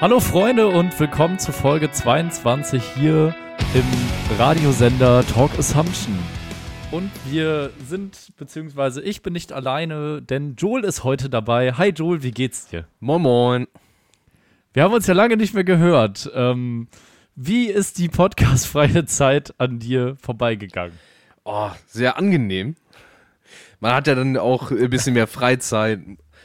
Hallo Freunde und willkommen zu Folge 22 hier im Radiosender Talk Assumption. Und wir sind, beziehungsweise ich bin nicht alleine, denn Joel ist heute dabei. Hi Joel, wie geht's dir? Moin Moin. Wir haben uns ja lange nicht mehr gehört. Ähm, wie ist die podcastfreie Zeit an dir vorbeigegangen? Oh, sehr angenehm. Man hat ja dann auch ein bisschen mehr Freizeit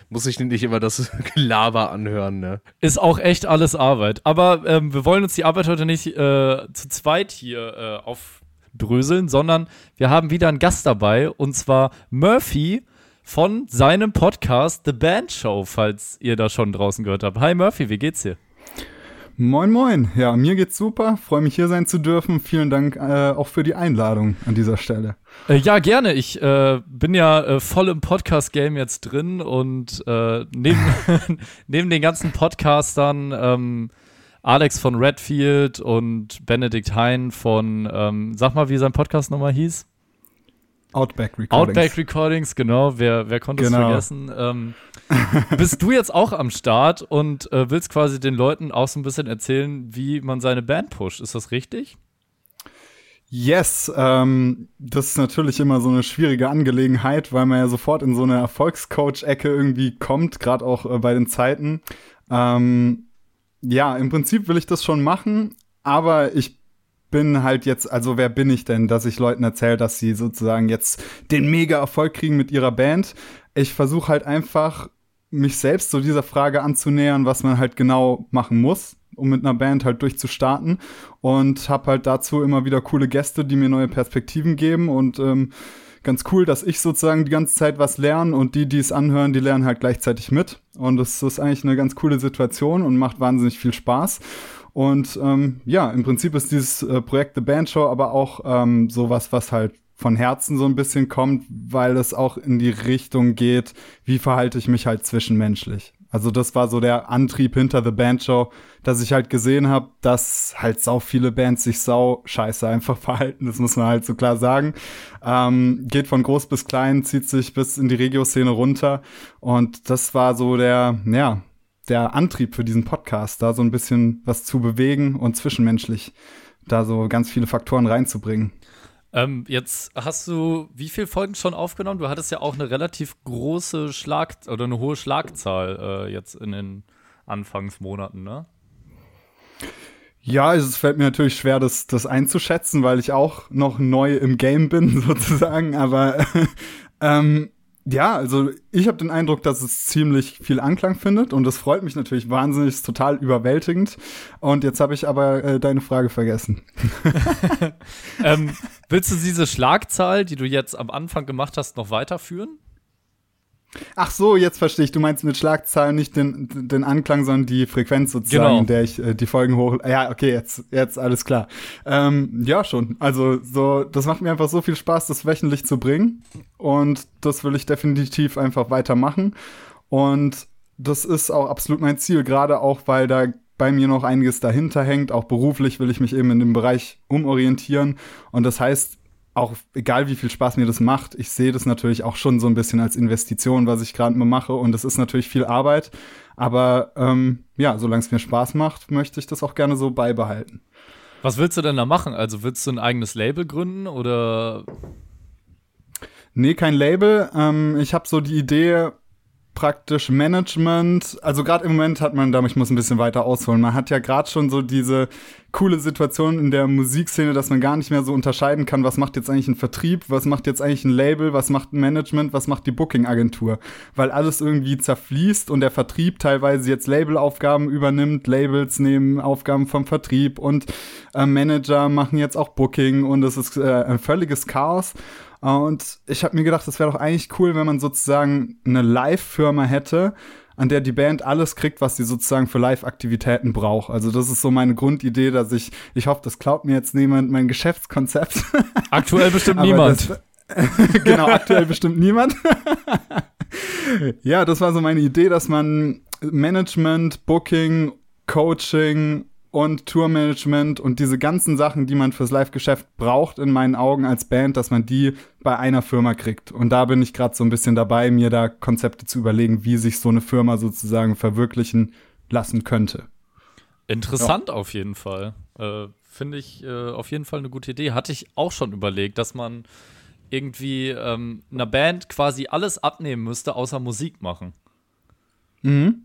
muss ich nicht immer das Gelaber anhören, ne? Ist auch echt alles Arbeit. Aber ähm, wir wollen uns die Arbeit heute nicht äh, zu zweit hier äh, aufbröseln, sondern wir haben wieder einen Gast dabei und zwar Murphy von seinem Podcast The Band Show, falls ihr da schon draußen gehört habt. Hi Murphy, wie geht's dir? Moin, moin. Ja, mir geht's super. Freue mich hier sein zu dürfen. Vielen Dank äh, auch für die Einladung an dieser Stelle. Äh, ja, gerne. Ich äh, bin ja äh, voll im Podcast-Game jetzt drin und äh, neben, neben den ganzen Podcastern, ähm, Alex von Redfield und Benedikt Hein von, ähm, sag mal, wie sein Podcast nochmal hieß? Outback Recordings. Outback Recordings, genau. Wer, wer konnte es genau. vergessen? Ähm, bist du jetzt auch am Start und äh, willst quasi den Leuten auch so ein bisschen erzählen, wie man seine Band pusht. Ist das richtig? Yes, ähm, das ist natürlich immer so eine schwierige Angelegenheit, weil man ja sofort in so eine Erfolgscoach-Ecke irgendwie kommt, gerade auch äh, bei den Zeiten. Ähm, ja, im Prinzip will ich das schon machen, aber ich bin halt jetzt, also wer bin ich denn, dass ich Leuten erzähle, dass sie sozusagen jetzt den mega Erfolg kriegen mit ihrer Band? Ich versuche halt einfach mich selbst so dieser Frage anzunähern, was man halt genau machen muss, um mit einer Band halt durchzustarten. Und habe halt dazu immer wieder coole Gäste, die mir neue Perspektiven geben. Und ähm, ganz cool, dass ich sozusagen die ganze Zeit was lerne. Und die, die es anhören, die lernen halt gleichzeitig mit. Und das ist eigentlich eine ganz coole Situation und macht wahnsinnig viel Spaß. Und ähm, ja, im Prinzip ist dieses äh, Projekt The Band Show aber auch ähm, sowas, was halt von Herzen so ein bisschen kommt, weil es auch in die Richtung geht, wie verhalte ich mich halt zwischenmenschlich. Also das war so der Antrieb hinter The Band Show, dass ich halt gesehen habe, dass halt sau viele Bands sich sau scheiße einfach verhalten. Das muss man halt so klar sagen. Ähm, geht von groß bis klein, zieht sich bis in die Regio-Szene runter. Und das war so der, ja, der Antrieb für diesen Podcast, da so ein bisschen was zu bewegen und zwischenmenschlich da so ganz viele Faktoren reinzubringen. Ähm, jetzt hast du wie viele Folgen schon aufgenommen? Du hattest ja auch eine relativ große Schlag oder eine hohe Schlagzahl äh, jetzt in den Anfangsmonaten, ne? Ja, also es fällt mir natürlich schwer, das, das einzuschätzen, weil ich auch noch neu im Game bin, sozusagen. Aber ähm, ja, also ich habe den Eindruck, dass es ziemlich viel Anklang findet und das freut mich natürlich wahnsinnig, ist total überwältigend. Und jetzt habe ich aber äh, deine Frage vergessen. ähm, willst du diese Schlagzahl, die du jetzt am Anfang gemacht hast, noch weiterführen? Ach so, jetzt verstehe ich. Du meinst mit Schlagzeilen nicht den, den Anklang, sondern die Frequenz sozusagen, genau. in der ich äh, die Folgen hoch. Ja, okay, jetzt, jetzt alles klar. Ähm, ja, schon. Also so, das macht mir einfach so viel Spaß, das wöchentlich zu bringen. Und das will ich definitiv einfach weitermachen. Und das ist auch absolut mein Ziel, gerade auch, weil da bei mir noch einiges dahinter hängt. Auch beruflich will ich mich eben in dem Bereich umorientieren. Und das heißt, auch egal wie viel Spaß mir das macht, ich sehe das natürlich auch schon so ein bisschen als Investition, was ich gerade mal mache. Und das ist natürlich viel Arbeit. Aber ähm, ja, solange es mir Spaß macht, möchte ich das auch gerne so beibehalten. Was willst du denn da machen? Also willst du ein eigenes Label gründen oder? Nee, kein Label. Ähm, ich habe so die Idee, praktisch Management. Also gerade im Moment hat man, da ich muss ein bisschen weiter ausholen. Man hat ja gerade schon so diese coole Situation in der Musikszene, dass man gar nicht mehr so unterscheiden kann, was macht jetzt eigentlich ein Vertrieb, was macht jetzt eigentlich ein Label, was macht ein Management, was macht die Booking-Agentur. Weil alles irgendwie zerfließt und der Vertrieb teilweise jetzt Labelaufgaben übernimmt, Labels nehmen Aufgaben vom Vertrieb und äh, Manager machen jetzt auch Booking und es ist äh, ein völliges Chaos. Und ich habe mir gedacht, das wäre doch eigentlich cool, wenn man sozusagen eine Live-Firma hätte, an der die Band alles kriegt, was sie sozusagen für Live-Aktivitäten braucht. Also das ist so meine Grundidee, dass ich, ich hoffe, das klaut mir jetzt niemand mein Geschäftskonzept. Aktuell bestimmt niemand. Das, genau, aktuell bestimmt niemand. ja, das war so meine Idee, dass man Management, Booking, Coaching und Tourmanagement und diese ganzen Sachen, die man fürs Live-Geschäft braucht, in meinen Augen als Band, dass man die bei einer Firma kriegt. Und da bin ich gerade so ein bisschen dabei, mir da Konzepte zu überlegen, wie sich so eine Firma sozusagen verwirklichen lassen könnte. Interessant auf jeden Fall. Äh, Finde ich äh, auf jeden Fall eine gute Idee. Hatte ich auch schon überlegt, dass man irgendwie ähm, einer Band quasi alles abnehmen müsste, außer Musik machen. Mhm.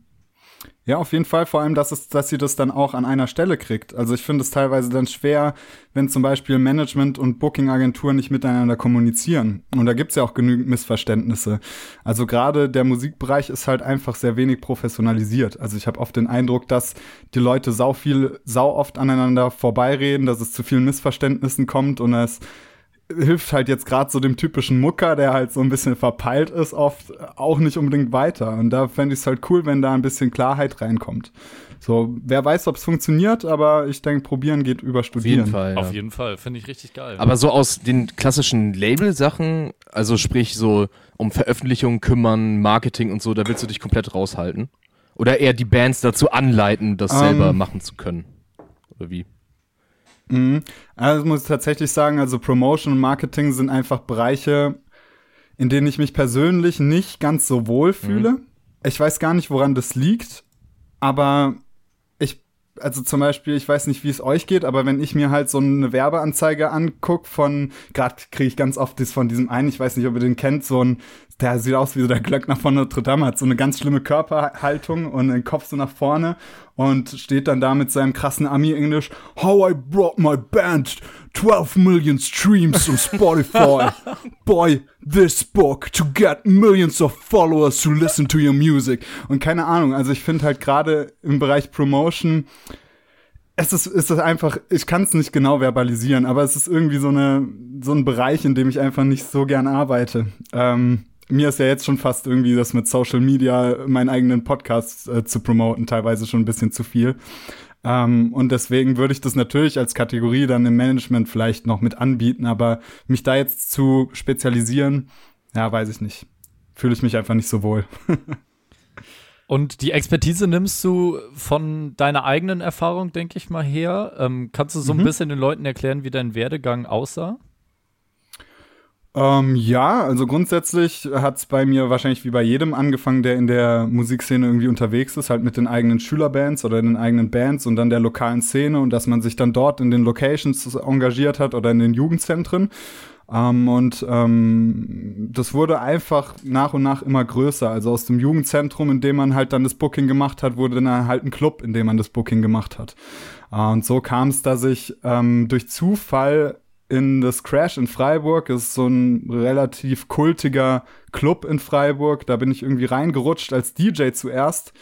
Ja, auf jeden Fall. Vor allem, dass, es, dass sie das dann auch an einer Stelle kriegt. Also ich finde es teilweise dann schwer, wenn zum Beispiel Management und Booking-Agenturen nicht miteinander kommunizieren. Und da gibt's ja auch genügend Missverständnisse. Also gerade der Musikbereich ist halt einfach sehr wenig professionalisiert. Also ich habe oft den Eindruck, dass die Leute sau viel, sau oft aneinander vorbeireden, dass es zu vielen Missverständnissen kommt und es hilft halt jetzt gerade so dem typischen Mucker, der halt so ein bisschen verpeilt ist, oft auch nicht unbedingt weiter. Und da fände ich es halt cool, wenn da ein bisschen Klarheit reinkommt. So, wer weiß, ob es funktioniert, aber ich denke, probieren geht über studieren. Auf jeden Fall. Ja. Auf jeden Fall, finde ich richtig geil. Aber so aus den klassischen Label-Sachen, also sprich so um Veröffentlichungen kümmern, Marketing und so, da willst du dich komplett raushalten? Oder eher die Bands dazu anleiten, das um, selber machen zu können? Oder wie? Mhm. Also muss ich tatsächlich sagen, also Promotion und Marketing sind einfach Bereiche, in denen ich mich persönlich nicht ganz so wohl fühle. Mhm. Ich weiß gar nicht, woran das liegt, aber ich, also zum Beispiel, ich weiß nicht, wie es euch geht, aber wenn ich mir halt so eine Werbeanzeige anguck von, gerade kriege ich ganz oft das von diesem einen, ich weiß nicht, ob ihr den kennt, so ein der sieht aus wie so der Glöckner von Notre Dame, hat so eine ganz schlimme Körperhaltung und den Kopf so nach vorne und steht dann da mit seinem krassen Ami-Englisch, How I brought my band 12 million streams on Spotify. Boy, this book to get millions of followers to listen to your music. Und keine Ahnung, also ich finde halt gerade im Bereich Promotion, es ist, ist das einfach, ich kann es nicht genau verbalisieren, aber es ist irgendwie so, eine, so ein Bereich, in dem ich einfach nicht so gern arbeite. Ähm, mir ist ja jetzt schon fast irgendwie das mit Social Media, meinen eigenen Podcast äh, zu promoten, teilweise schon ein bisschen zu viel. Ähm, und deswegen würde ich das natürlich als Kategorie dann im Management vielleicht noch mit anbieten, aber mich da jetzt zu spezialisieren, ja, weiß ich nicht. Fühle ich mich einfach nicht so wohl. Und die Expertise nimmst du von deiner eigenen Erfahrung, denke ich mal, her. Ähm, kannst du so mhm. ein bisschen den Leuten erklären, wie dein Werdegang aussah? Ähm, ja, also grundsätzlich hat es bei mir wahrscheinlich wie bei jedem angefangen, der in der Musikszene irgendwie unterwegs ist, halt mit den eigenen Schülerbands oder den eigenen Bands und dann der lokalen Szene und dass man sich dann dort in den Locations engagiert hat oder in den Jugendzentren. Ähm, und ähm, das wurde einfach nach und nach immer größer. Also aus dem Jugendzentrum, in dem man halt dann das Booking gemacht hat, wurde dann halt ein Club, in dem man das Booking gemacht hat. Äh, und so kam es, dass ich ähm, durch Zufall in das Crash in Freiburg. Das ist so ein relativ kultiger Club in Freiburg. Da bin ich irgendwie reingerutscht als DJ zuerst.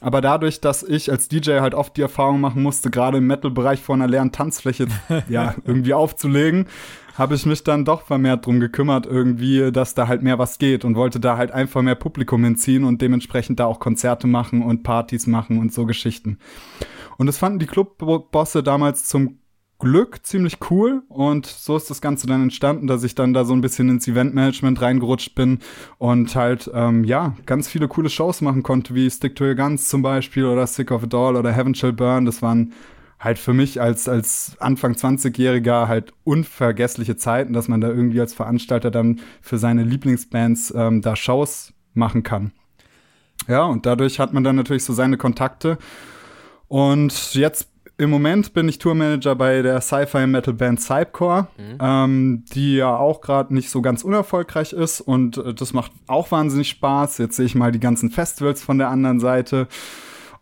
Aber dadurch, dass ich als DJ halt oft die Erfahrung machen musste, gerade im Metal-Bereich vor einer leeren Tanzfläche ja irgendwie aufzulegen, habe ich mich dann doch vermehrt drum gekümmert, irgendwie, dass da halt mehr was geht und wollte da halt einfach mehr Publikum hinziehen und dementsprechend da auch Konzerte machen und Partys machen und so Geschichten. Und das fanden die Clubbosse damals zum Glück ziemlich cool und so ist das Ganze dann entstanden, dass ich dann da so ein bisschen ins Eventmanagement reingerutscht bin und halt, ähm, ja, ganz viele coole Shows machen konnte, wie Stick to Your Guns zum Beispiel oder Sick of It All oder Heaven Shall Burn. Das waren halt für mich als, als Anfang 20-Jähriger halt unvergessliche Zeiten, dass man da irgendwie als Veranstalter dann für seine Lieblingsbands ähm, da Shows machen kann. Ja, und dadurch hat man dann natürlich so seine Kontakte. Und jetzt im Moment bin ich Tourmanager bei der Sci-Fi-Metal-Band Cypcore, mhm. ähm, die ja auch gerade nicht so ganz unerfolgreich ist und äh, das macht auch wahnsinnig Spaß. Jetzt sehe ich mal die ganzen Festivals von der anderen Seite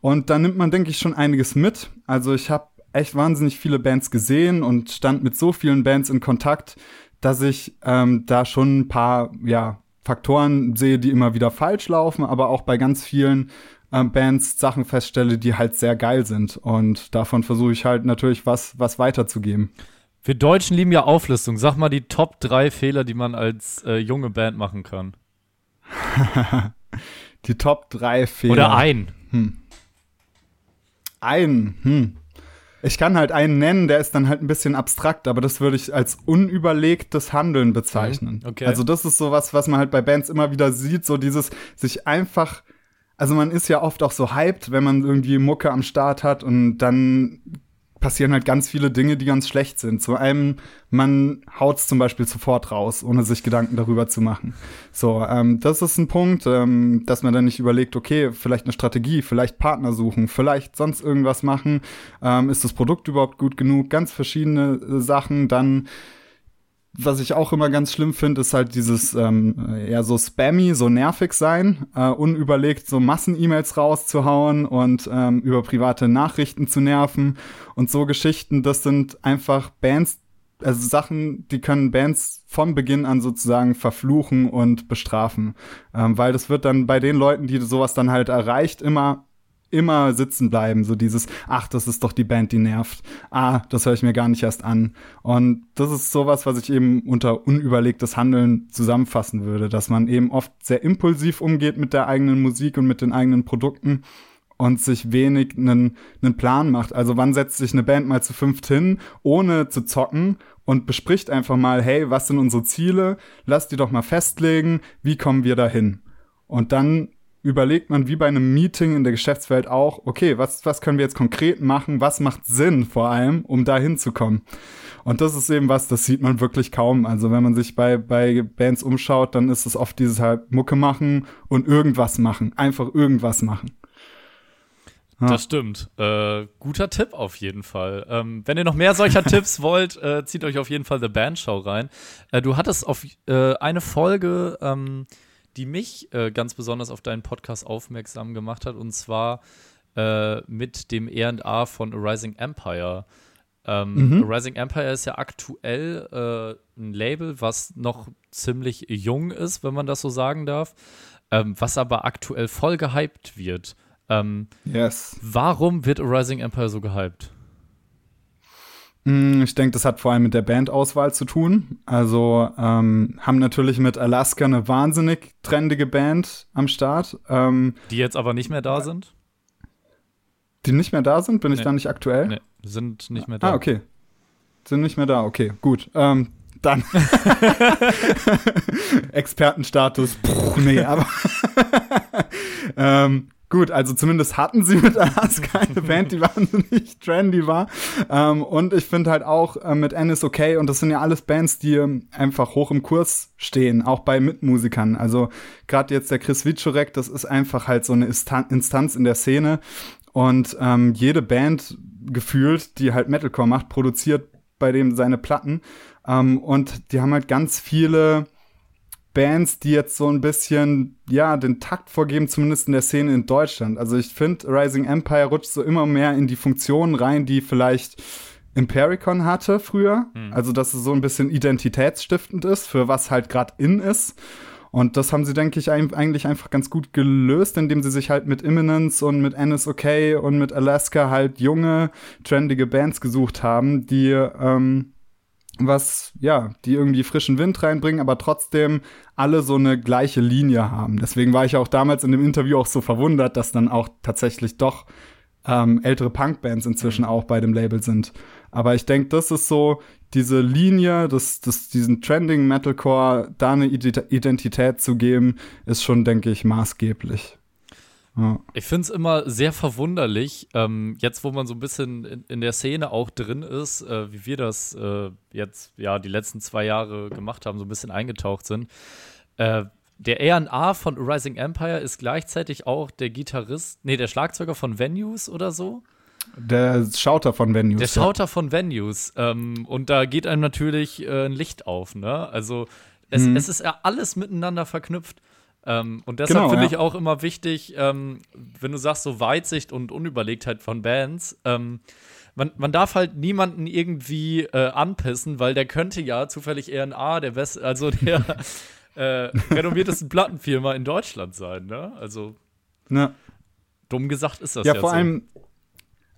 und da nimmt man, denke ich, schon einiges mit. Also ich habe echt wahnsinnig viele Bands gesehen und stand mit so vielen Bands in Kontakt, dass ich ähm, da schon ein paar ja, Faktoren sehe, die immer wieder falsch laufen, aber auch bei ganz vielen äh, Bands Sachen feststelle, die halt sehr geil sind. Und davon versuche ich halt natürlich was, was weiterzugeben. Wir Deutschen lieben ja Auflistung. Sag mal die Top 3 Fehler, die man als äh, junge Band machen kann. die Top 3 Fehler. Oder ein. Hm. Ein, hm. Ich kann halt einen nennen, der ist dann halt ein bisschen abstrakt, aber das würde ich als unüberlegtes Handeln bezeichnen. Okay. Also das ist sowas, was man halt bei Bands immer wieder sieht, so dieses sich einfach also man ist ja oft auch so hyped, wenn man irgendwie Mucke am Start hat und dann passieren halt ganz viele Dinge, die ganz schlecht sind. Zu einem, man haut's zum Beispiel sofort raus, ohne sich Gedanken darüber zu machen. So, ähm, das ist ein Punkt, ähm, dass man dann nicht überlegt, okay, vielleicht eine Strategie, vielleicht Partner suchen, vielleicht sonst irgendwas machen. Ähm, ist das Produkt überhaupt gut genug? Ganz verschiedene äh, Sachen. Dann was ich auch immer ganz schlimm finde, ist halt dieses ähm, eher so spammy, so nervig sein, äh, unüberlegt so Massen-E-Mails rauszuhauen und ähm, über private Nachrichten zu nerven und so Geschichten. Das sind einfach Bands, also Sachen, die können Bands von Beginn an sozusagen verfluchen und bestrafen, ähm, weil das wird dann bei den Leuten, die sowas dann halt erreicht, immer immer sitzen bleiben. So dieses, ach, das ist doch die Band, die nervt. Ah, das höre ich mir gar nicht erst an. Und das ist sowas, was ich eben unter unüberlegtes Handeln zusammenfassen würde, dass man eben oft sehr impulsiv umgeht mit der eigenen Musik und mit den eigenen Produkten und sich wenig einen, einen Plan macht. Also wann setzt sich eine Band mal zu fünft hin, ohne zu zocken und bespricht einfach mal, hey, was sind unsere Ziele? Lass die doch mal festlegen, wie kommen wir dahin? Und dann überlegt man wie bei einem Meeting in der Geschäftswelt auch, okay, was, was können wir jetzt konkret machen? Was macht Sinn vor allem, um da hinzukommen? Und das ist eben was, das sieht man wirklich kaum. Also wenn man sich bei, bei Bands umschaut, dann ist es oft dieses halt Mucke machen und irgendwas machen. Einfach irgendwas machen. Ja. Das stimmt. Äh, guter Tipp auf jeden Fall. Ähm, wenn ihr noch mehr solcher Tipps wollt, äh, zieht euch auf jeden Fall The Band Show rein. Äh, du hattest auf äh, eine Folge ähm, die mich äh, ganz besonders auf deinen Podcast aufmerksam gemacht hat, und zwar äh, mit dem RA von A Rising Empire. Ähm, mhm. Rising Empire ist ja aktuell äh, ein Label, was noch ziemlich jung ist, wenn man das so sagen darf, ähm, was aber aktuell voll gehypt wird. Ähm, yes. Warum wird A Rising Empire so gehypt? Mm, ich denke, das hat vor allem mit der Bandauswahl zu tun. Also ähm, haben natürlich mit Alaska eine wahnsinnig trendige Band am Start. Ähm, die jetzt aber nicht mehr da sind? Die nicht mehr da sind? Bin nee. ich da nicht aktuell? Nee, sind nicht mehr da. Ah, okay. Sind nicht mehr da, okay, gut. Ähm, dann Expertenstatus. Puh, nee, aber ähm, Gut, also zumindest hatten sie mit Alaska eine Band, die wahnsinnig trendy war. Ähm, und ich finde halt auch äh, mit N ist okay. Und das sind ja alles Bands, die ähm, einfach hoch im Kurs stehen, auch bei Mitmusikern. Also gerade jetzt der Chris Wiczorek, das ist einfach halt so eine Instanz in der Szene. Und ähm, jede Band gefühlt, die halt Metalcore macht, produziert bei dem seine Platten. Ähm, und die haben halt ganz viele Bands, die jetzt so ein bisschen, ja, den Takt vorgeben, zumindest in der Szene in Deutschland. Also ich finde, Rising Empire rutscht so immer mehr in die Funktionen rein, die vielleicht Impericon hatte früher. Mhm. Also, dass es so ein bisschen identitätsstiftend ist, für was halt gerade in ist. Und das haben sie, denke ich, eigentlich einfach ganz gut gelöst, indem sie sich halt mit Imminence und mit NSOK und mit Alaska halt junge, trendige Bands gesucht haben, die ähm, was, ja, die irgendwie frischen Wind reinbringen, aber trotzdem alle so eine gleiche Linie haben. Deswegen war ich auch damals in dem Interview auch so verwundert, dass dann auch tatsächlich doch ähm, ältere Punkbands inzwischen auch bei dem Label sind. Aber ich denke, das ist so diese Linie, das, das, diesen Trending Metalcore, da eine Identität zu geben, ist schon, denke ich, maßgeblich. Ja. Ich finde es immer sehr verwunderlich, ähm, jetzt wo man so ein bisschen in, in der Szene auch drin ist, äh, wie wir das äh, jetzt ja die letzten zwei Jahre gemacht haben, so ein bisschen eingetaucht sind. Äh, der R&A von Rising Empire ist gleichzeitig auch der Gitarrist, nee, der Schlagzeuger von Venues oder so. Der Schauter von Venues. Der Schauter ja. von Venues. Ähm, und da geht einem natürlich äh, ein Licht auf, ne? Also es, mhm. es ist ja alles miteinander verknüpft. Ähm, und deshalb genau, finde ja. ich auch immer wichtig, ähm, wenn du sagst, so Weitsicht und Unüberlegtheit von Bands, ähm, man, man darf halt niemanden irgendwie äh, anpissen, weil der könnte ja zufällig eher ein A, der best, also der äh, renommiertesten Plattenfirma in Deutschland sein, ne? Also ja. dumm gesagt ist das ja. Ja, vor so. allem,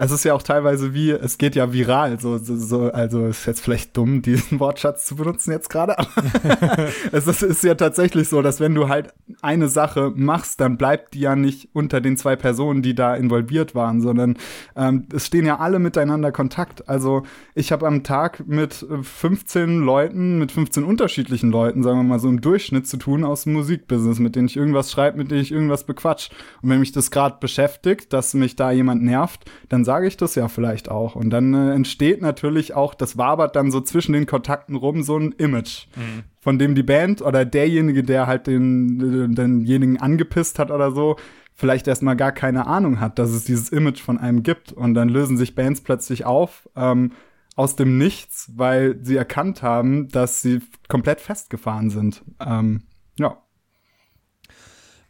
es ist ja auch teilweise wie, es geht ja viral, so, so, so also ist jetzt vielleicht dumm, diesen Wortschatz zu benutzen jetzt gerade, aber es ist, ist, ja tatsächlich so, dass wenn du halt eine Sache machst, dann bleibt die ja nicht unter den zwei Personen, die da involviert waren, sondern ähm, es stehen ja alle miteinander Kontakt. Also ich habe am Tag mit 15 Leuten, mit 15 unterschiedlichen Leuten, sagen wir mal so im Durchschnitt zu tun aus dem Musikbusiness, mit denen ich irgendwas schreibe, mit denen ich irgendwas bequatsch. Und wenn mich das gerade beschäftigt, dass mich da jemand nervt, dann sage ich das ja vielleicht auch. Und dann äh, entsteht natürlich auch, das wabert dann so zwischen den Kontakten rum, so ein Image. Mhm von dem die Band oder derjenige, der halt den, denjenigen angepisst hat oder so, vielleicht erstmal gar keine Ahnung hat, dass es dieses Image von einem gibt. Und dann lösen sich Bands plötzlich auf ähm, aus dem Nichts, weil sie erkannt haben, dass sie komplett festgefahren sind. Ähm, ja.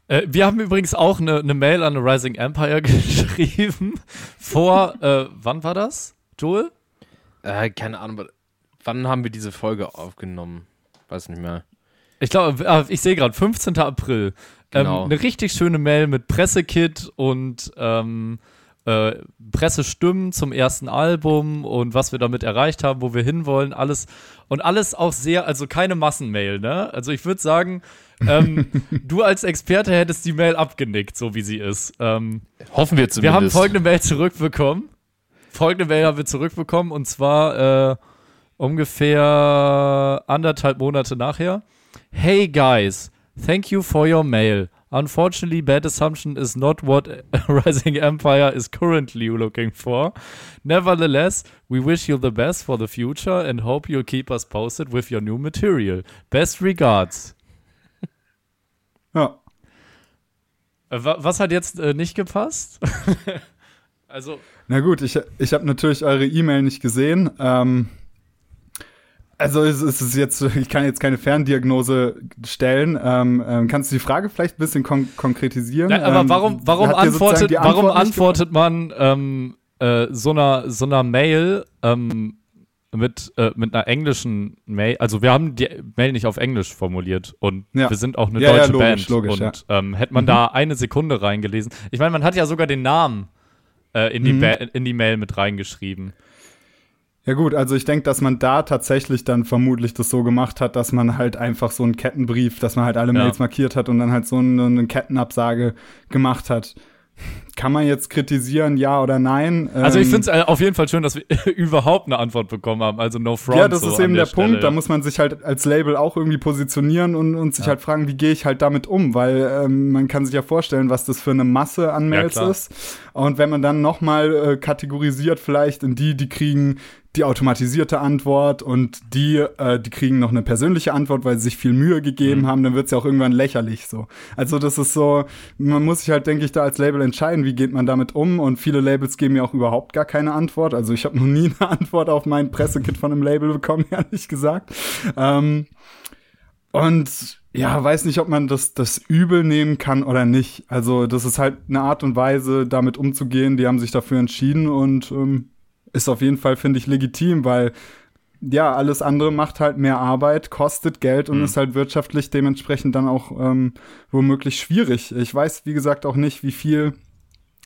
Äh, wir haben übrigens auch eine, eine Mail an Rising Empire geschrieben. Vor, äh, wann war das, Joel? Äh, keine Ahnung. Wann haben wir diese Folge aufgenommen? weiß nicht mehr. Ich glaube, ah, ich sehe gerade, 15. April. Ähm, genau. Ähm, eine richtig schöne Mail mit Pressekit und ähm, äh, Pressestimmen zum ersten Album und was wir damit erreicht haben, wo wir hinwollen, alles und alles auch sehr, also keine Massenmail, ne? Also ich würde sagen, ähm, du als Experte hättest die Mail abgenickt, so wie sie ist. Ähm, Hoffen wir zumindest. Wir haben folgende Mail zurückbekommen. Folgende Mail haben wir zurückbekommen und zwar äh, ungefähr anderthalb Monate nachher. Hey guys, thank you for your mail. Unfortunately, Bad Assumption is not what Rising Empire is currently looking for. Nevertheless, we wish you the best for the future and hope you'll keep us posted with your new material. Best regards. Ja. Äh, was hat jetzt äh, nicht gepasst? also. Na gut, ich, ich habe natürlich eure E-Mail nicht gesehen. Ähm, also es ist jetzt, ich kann jetzt keine Ferndiagnose stellen. Ähm, ähm, kannst du die Frage vielleicht ein bisschen kon konkretisieren? Ja, aber ähm, warum, warum antwortet, warum antwortet man ähm, äh, so einer so einer Mail ähm, mit äh, mit einer englischen Mail? Also wir haben die Mail nicht auf Englisch formuliert und ja. wir sind auch eine ja, deutsche logisch, Band logisch, und ähm, hätte man mhm. da eine Sekunde reingelesen. Ich meine, man hat ja sogar den Namen äh, in die mhm. in die Mail mit reingeschrieben. Ja gut, also ich denke, dass man da tatsächlich dann vermutlich das so gemacht hat, dass man halt einfach so einen Kettenbrief, dass man halt alle Mails ja. markiert hat und dann halt so eine, eine Kettenabsage gemacht hat. Kann man jetzt kritisieren, ja oder nein? Also ich finde es äh, auf jeden Fall schön, dass wir überhaupt eine Antwort bekommen haben. Also no front. Ja, das so ist eben der, der Punkt. Da muss man sich halt als Label auch irgendwie positionieren und, und sich ja. halt fragen, wie gehe ich halt damit um? Weil ähm, man kann sich ja vorstellen, was das für eine Masse an Mails ist. Und wenn man dann noch mal äh, kategorisiert vielleicht in die, die kriegen die automatisierte Antwort und die, äh, die kriegen noch eine persönliche Antwort, weil sie sich viel Mühe gegeben mhm. haben, dann wird es ja auch irgendwann lächerlich so. Also das ist so, man muss sich halt, denke ich, da als Label entscheiden, wie geht man damit um und viele Labels geben ja auch überhaupt gar keine Antwort. Also ich habe noch nie eine Antwort auf mein Pressekit von einem Label bekommen, ehrlich gesagt. Ähm, und ja, weiß nicht, ob man das, das übel nehmen kann oder nicht. Also, das ist halt eine Art und Weise, damit umzugehen. Die haben sich dafür entschieden und ähm, ist auf jeden Fall, finde ich, legitim, weil ja, alles andere macht halt mehr Arbeit, kostet Geld und mhm. ist halt wirtschaftlich dementsprechend dann auch ähm, womöglich schwierig. Ich weiß, wie gesagt, auch nicht, wie viel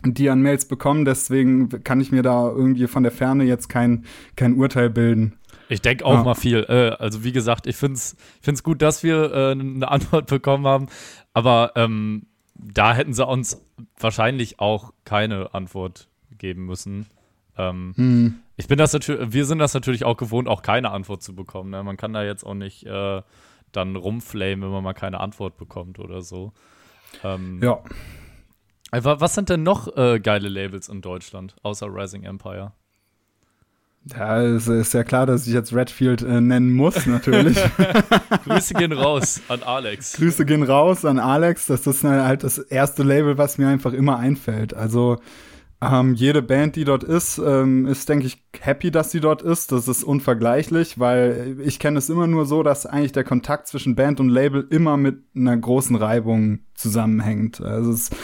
die an Mails bekommen, deswegen kann ich mir da irgendwie von der Ferne jetzt kein, kein Urteil bilden. Ich denke auch ja. mal viel. Äh, also wie gesagt, ich finde es find's gut, dass wir äh, eine Antwort bekommen haben, aber ähm, da hätten sie uns wahrscheinlich auch keine Antwort geben müssen. Ähm, hm. Ich bin das natürlich, wir sind das natürlich auch gewohnt, auch keine Antwort zu bekommen. Ne? Man kann da jetzt auch nicht äh, dann rumflamen, wenn man mal keine Antwort bekommt oder so. Ähm, ja. Was sind denn noch äh, geile Labels in Deutschland, außer Rising Empire? Ja, es ist ja klar, dass ich jetzt Redfield äh, nennen muss, natürlich. Grüße gehen raus an Alex. Grüße gehen raus an Alex. Das ist halt das erste Label, was mir einfach immer einfällt. Also ähm, jede Band, die dort ist, ähm, ist, denke ich, happy, dass sie dort ist. Das ist unvergleichlich, weil ich kenne es immer nur so, dass eigentlich der Kontakt zwischen Band und Label immer mit einer großen Reibung zusammenhängt. Also es ist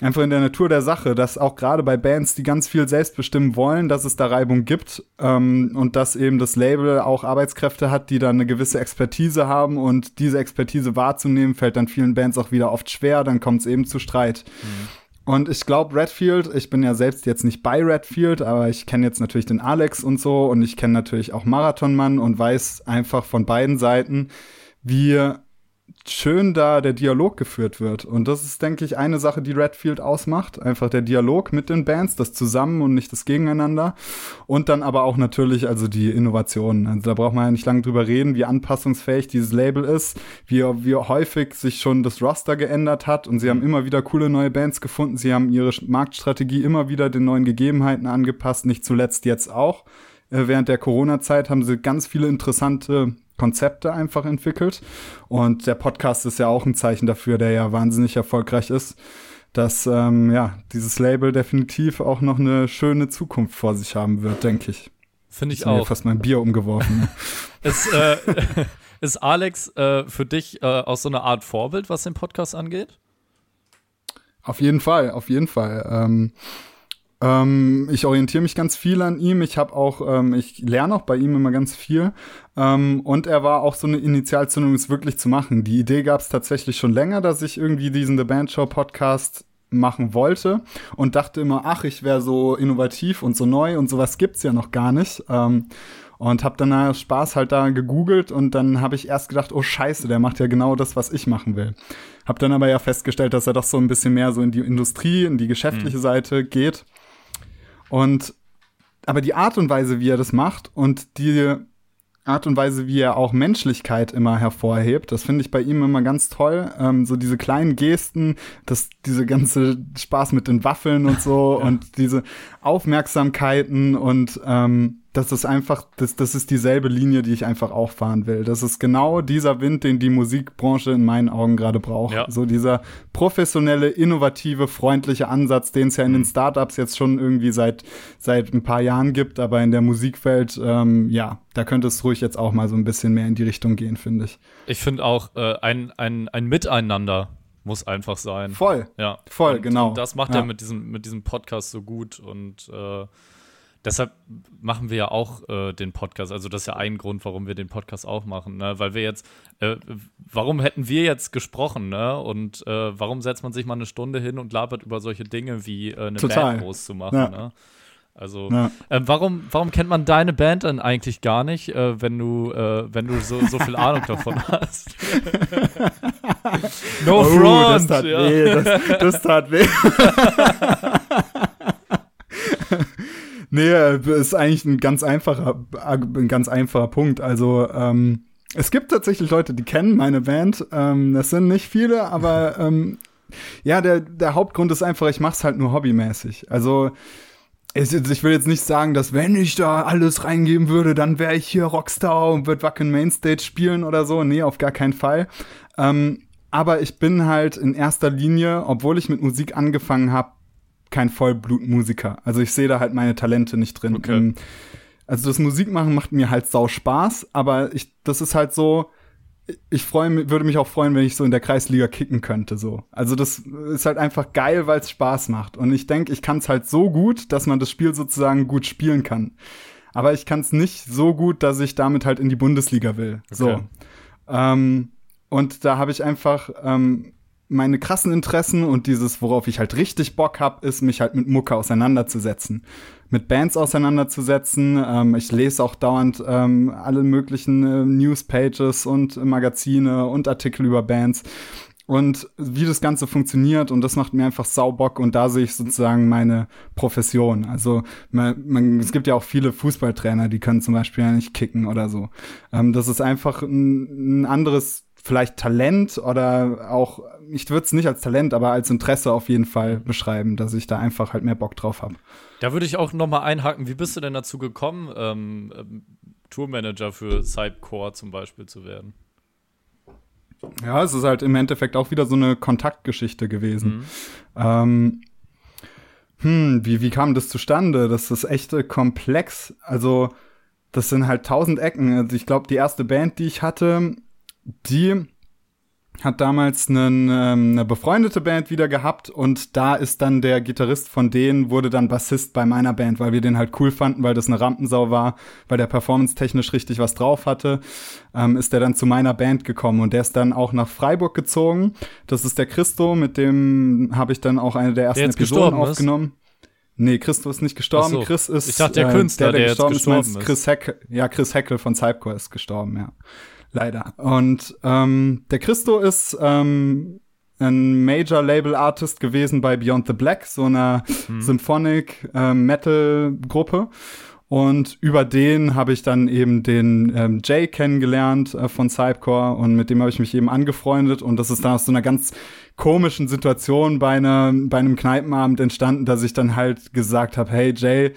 einfach in der Natur der Sache, dass auch gerade bei Bands, die ganz viel selbst bestimmen wollen, dass es da Reibung gibt ähm, und dass eben das Label auch Arbeitskräfte hat, die dann eine gewisse Expertise haben und diese Expertise wahrzunehmen, fällt dann vielen Bands auch wieder oft schwer, dann kommt es eben zu Streit. Mhm. Und ich glaube, Redfield, ich bin ja selbst jetzt nicht bei Redfield, aber ich kenne jetzt natürlich den Alex und so. Und ich kenne natürlich auch Marathonmann und weiß einfach von beiden Seiten, wie schön da der Dialog geführt wird. Und das ist, denke ich, eine Sache, die Redfield ausmacht. Einfach der Dialog mit den Bands, das Zusammen und nicht das Gegeneinander. Und dann aber auch natürlich, also die Innovationen. Also da braucht man ja nicht lange drüber reden, wie anpassungsfähig dieses Label ist, wie, wie häufig sich schon das Roster geändert hat. Und sie haben immer wieder coole neue Bands gefunden. Sie haben ihre Marktstrategie immer wieder den neuen Gegebenheiten angepasst, nicht zuletzt jetzt auch. Äh, während der Corona-Zeit haben sie ganz viele interessante Konzepte einfach entwickelt. Und der Podcast ist ja auch ein Zeichen dafür, der ja wahnsinnig erfolgreich ist, dass ähm, ja dieses Label definitiv auch noch eine schöne Zukunft vor sich haben wird, denke ich. Finde ich, ich auch. Mir fast mein Bier umgeworfen. ist, äh, ist Alex äh, für dich äh, auch so eine Art Vorbild, was den Podcast angeht? Auf jeden Fall, auf jeden Fall. Ähm, ähm, ich orientiere mich ganz viel an ihm. Ich habe auch, ähm, ich lerne auch bei ihm immer ganz viel. Ähm, und er war auch so eine Initialzündung, es wirklich zu machen. Die Idee gab es tatsächlich schon länger, dass ich irgendwie diesen The Band Show Podcast machen wollte und dachte immer, ach, ich wäre so innovativ und so neu und sowas gibt's ja noch gar nicht. Ähm, und habe dann Spaß halt da gegoogelt und dann habe ich erst gedacht, oh Scheiße, der macht ja genau das, was ich machen will. Hab dann aber ja festgestellt, dass er doch so ein bisschen mehr so in die Industrie, in die geschäftliche mhm. Seite geht und aber die Art und Weise, wie er das macht und die Art und Weise, wie er auch Menschlichkeit immer hervorhebt, das finde ich bei ihm immer ganz toll. Ähm, so diese kleinen Gesten, das, diese ganze Spaß mit den Waffeln und so ja. und diese Aufmerksamkeiten und ähm, das ist einfach, das, das ist dieselbe Linie, die ich einfach auch fahren will. Das ist genau dieser Wind, den die Musikbranche in meinen Augen gerade braucht. Ja. So dieser professionelle, innovative, freundliche Ansatz, den es ja in den mhm. Startups jetzt schon irgendwie seit, seit ein paar Jahren gibt, aber in der Musikwelt, ähm, ja, da könnte es ruhig jetzt auch mal so ein bisschen mehr in die Richtung gehen, finde ich. Ich finde auch äh, ein, ein, ein Miteinander muss einfach sein. Voll. Ja. Voll, und, genau. Und das macht ja. er mit diesem, mit diesem Podcast so gut und äh, deshalb machen wir ja auch äh, den Podcast. Also das ist ja ein Grund, warum wir den Podcast auch machen, ne? Weil wir jetzt, äh, warum hätten wir jetzt gesprochen, ne? Und äh, warum setzt man sich mal eine Stunde hin und labert über solche Dinge wie äh, eine Total. Band groß zu machen, ja. ne? Also, ja. äh, warum, warum kennt man deine Band dann eigentlich gar nicht, äh, wenn du, äh, wenn du so, so viel Ahnung davon hast? no oh, front! Das tat ja. weh, das, das tat weh. Nee, äh, ist eigentlich ein ganz einfacher, ein ganz einfacher Punkt. Also, ähm, es gibt tatsächlich Leute, die kennen meine Band. Ähm, das sind nicht viele, aber ähm, ja, der, der Hauptgrund ist einfach, ich mach's halt nur hobbymäßig. Also, ich will jetzt nicht sagen, dass wenn ich da alles reingeben würde, dann wäre ich hier Rockstar und würde Wacken Mainstage spielen oder so. Nee, auf gar keinen Fall. Ähm, aber ich bin halt in erster Linie, obwohl ich mit Musik angefangen habe, kein Vollblutmusiker. Also ich sehe da halt meine Talente nicht drin. Okay. Ähm, also das Musikmachen macht mir halt sau Spaß, aber ich, das ist halt so, ich freue würde mich auch freuen, wenn ich so in der Kreisliga kicken könnte, so. Also das ist halt einfach geil, weil es Spaß macht. Und ich denke, ich kann es halt so gut, dass man das Spiel sozusagen gut spielen kann. Aber ich kann es nicht so gut, dass ich damit halt in die Bundesliga will. Okay. So. Ähm, und da habe ich einfach ähm, meine krassen Interessen und dieses, worauf ich halt richtig Bock hab, ist, mich halt mit Mucke auseinanderzusetzen. Mit Bands auseinanderzusetzen. Ähm, ich lese auch dauernd ähm, alle möglichen äh, Newspages und Magazine und Artikel über Bands. Und wie das Ganze funktioniert und das macht mir einfach Saubock und da sehe ich sozusagen meine Profession. Also man, man, es gibt ja auch viele Fußballtrainer, die können zum Beispiel ja nicht kicken oder so. Ähm, das ist einfach ein, ein anderes vielleicht Talent oder auch, ich würde es nicht als Talent, aber als Interesse auf jeden Fall beschreiben, dass ich da einfach halt mehr Bock drauf habe. Da würde ich auch noch mal einhaken, wie bist du denn dazu gekommen, ähm, ähm, Tourmanager für Sidecore zum Beispiel zu werden? Ja, es ist halt im Endeffekt auch wieder so eine Kontaktgeschichte gewesen. Mhm. Ähm, hm, wie, wie kam das zustande? Das ist echt äh, komplex. Also, das sind halt tausend Ecken. Also, ich glaube, die erste Band, die ich hatte, die hat damals einen, ähm, eine befreundete Band wieder gehabt und da ist dann der Gitarrist von denen wurde dann Bassist bei meiner Band, weil wir den halt cool fanden, weil das eine Rampensau war, weil der performance-technisch richtig was drauf hatte, ähm, ist der dann zu meiner Band gekommen und der ist dann auch nach Freiburg gezogen. Das ist der Christo, mit dem habe ich dann auch eine der ersten Episoden aufgenommen. Ist? Nee, Christo ist nicht gestorben. So. Chris ist ich dachte, der Künstler, äh, der, der, der gestorben, gestorben ist. Chris Heckel, ja, Chris Heckel von Cypcore ist gestorben, ja Leider. Und ähm, der Christo ist ähm, ein Major Label Artist gewesen bei Beyond the Black, so einer hm. Symphonic äh, Metal Gruppe. Und über den habe ich dann eben den ähm, Jay kennengelernt äh, von Cypcore und mit dem habe ich mich eben angefreundet und das ist dann aus so einer ganz komischen Situation bei, einer, bei einem Kneipenabend entstanden, dass ich dann halt gesagt habe, hey Jay,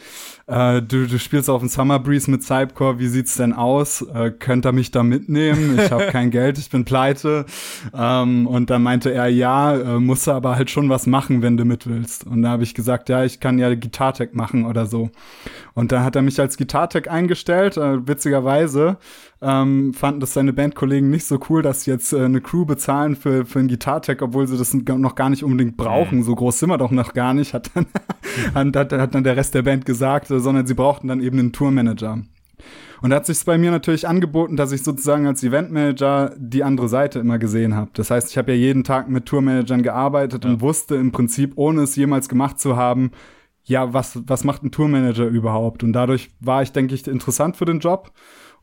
äh, du, du spielst auf dem Summer Breeze mit Cypcore, wie sieht's denn aus? Äh, könnt ihr mich da mitnehmen? Ich habe kein Geld, ich bin pleite. Ähm, und dann meinte er, ja, äh, musst du aber halt schon was machen, wenn du mit willst. Und da habe ich gesagt, ja, ich kann ja Gitartech machen oder so. Und dann hat er mich als Gitartech eingestellt, äh, witzigerweise ähm, fanden das seine Bandkollegen nicht so cool, dass sie jetzt äh, eine Crew bezahlen für, für einen Gitartech, obwohl sie das noch gar nicht unbedingt brauchen. So groß sind wir doch noch gar nicht, hat dann, hat, hat dann der Rest der Band gesagt, äh, sondern sie brauchten dann eben einen Tourmanager. Und da hat sich bei mir natürlich angeboten, dass ich sozusagen als Eventmanager die andere Seite immer gesehen habe. Das heißt, ich habe ja jeden Tag mit Tourmanagern gearbeitet ja. und wusste im Prinzip, ohne es jemals gemacht zu haben, ja, was, was macht ein Tourmanager überhaupt? Und dadurch war ich, denke ich, interessant für den Job.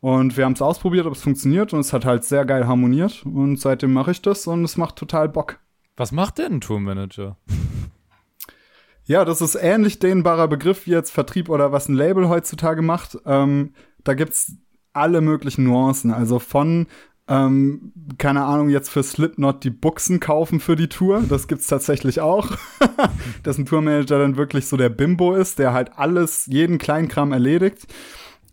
Und wir haben es ausprobiert, ob es funktioniert und es hat halt sehr geil harmoniert und seitdem mache ich das und es macht total Bock. Was macht denn ein Tourmanager? Ja, das ist ähnlich dehnbarer Begriff wie jetzt Vertrieb oder was ein Label heutzutage macht. Ähm, da gibt's alle möglichen Nuancen. Also von, ähm, keine Ahnung, jetzt für Slipknot die Buchsen kaufen für die Tour. Das gibt's tatsächlich auch. Dass ein Tourmanager dann wirklich so der Bimbo ist, der halt alles, jeden Kleinkram erledigt.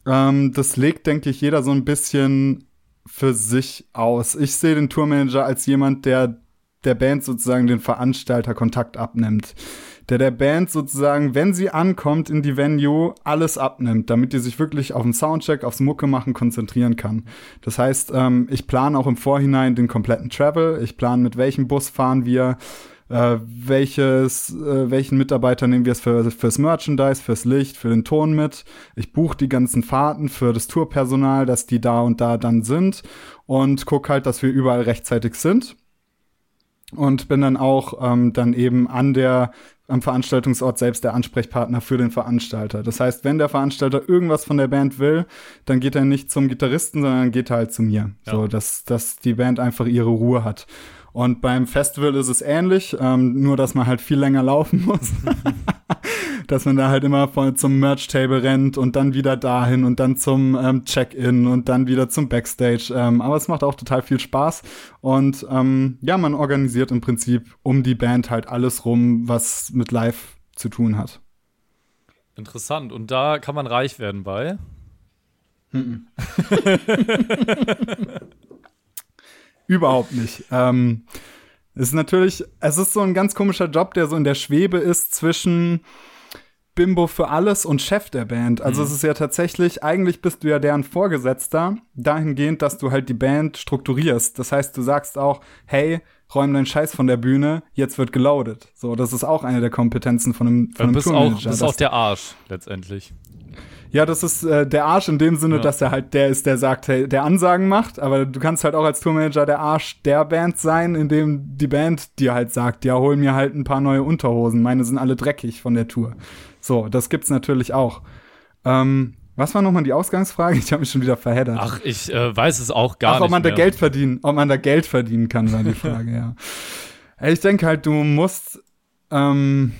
Ähm, das legt, denke ich, jeder so ein bisschen für sich aus. Ich sehe den Tourmanager als jemand, der der Band sozusagen den Veranstalter Kontakt abnimmt. Der der Band sozusagen, wenn sie ankommt in die Venue, alles abnimmt, damit die sich wirklich auf den Soundcheck, aufs Mucke machen konzentrieren kann. Das heißt, ähm, ich plane auch im Vorhinein den kompletten Travel. Ich plane, mit welchem Bus fahren wir äh, welches, äh, welchen Mitarbeiter nehmen wir es für, fürs Merchandise, fürs Licht, für den Ton mit. Ich buche die ganzen Fahrten für das Tourpersonal, dass die da und da dann sind und guck halt, dass wir überall rechtzeitig sind. Und bin dann auch ähm, dann eben an der am Veranstaltungsort selbst der Ansprechpartner für den Veranstalter. Das heißt, wenn der Veranstalter irgendwas von der Band will, dann geht er nicht zum Gitarristen, sondern geht er halt zu mir. Ja. So, dass, dass die Band einfach ihre Ruhe hat. Und beim Festival ist es ähnlich, ähm, nur dass man halt viel länger laufen muss. dass man da halt immer von, zum Merch-Table rennt und dann wieder dahin und dann zum ähm, Check-in und dann wieder zum Backstage. Ähm, aber es macht auch total viel Spaß. Und ähm, ja, man organisiert im Prinzip um die Band halt alles rum, was mit Live zu tun hat. Interessant. Und da kann man reich werden bei? Mm Überhaupt nicht. Ähm, es ist natürlich, es ist so ein ganz komischer Job, der so in der Schwebe ist zwischen Bimbo für alles und Chef der Band. Also mhm. es ist ja tatsächlich, eigentlich bist du ja deren Vorgesetzter, dahingehend, dass du halt die Band strukturierst. Das heißt, du sagst auch, hey, räum deinen Scheiß von der Bühne, jetzt wird geloadet. So, das ist auch eine der Kompetenzen von einem, von einem bist auch, bist auch der Arsch, letztendlich. Ja, das ist äh, der Arsch in dem Sinne, ja. dass er halt der ist, der sagt, hey, der Ansagen macht, aber du kannst halt auch als Tourmanager der Arsch der Band sein, in dem die Band dir halt sagt, ja, hol mir halt ein paar neue Unterhosen, meine sind alle dreckig von der Tour. So, das gibt's natürlich auch. Ähm, was war nochmal die Ausgangsfrage? Ich habe mich schon wieder verheddert. Ach, ich äh, weiß es auch gar Ach, nicht. Ob man mehr. da Geld verdienen, ob man da Geld verdienen kann, war die Frage, ja. Ich denke halt, du musst ähm,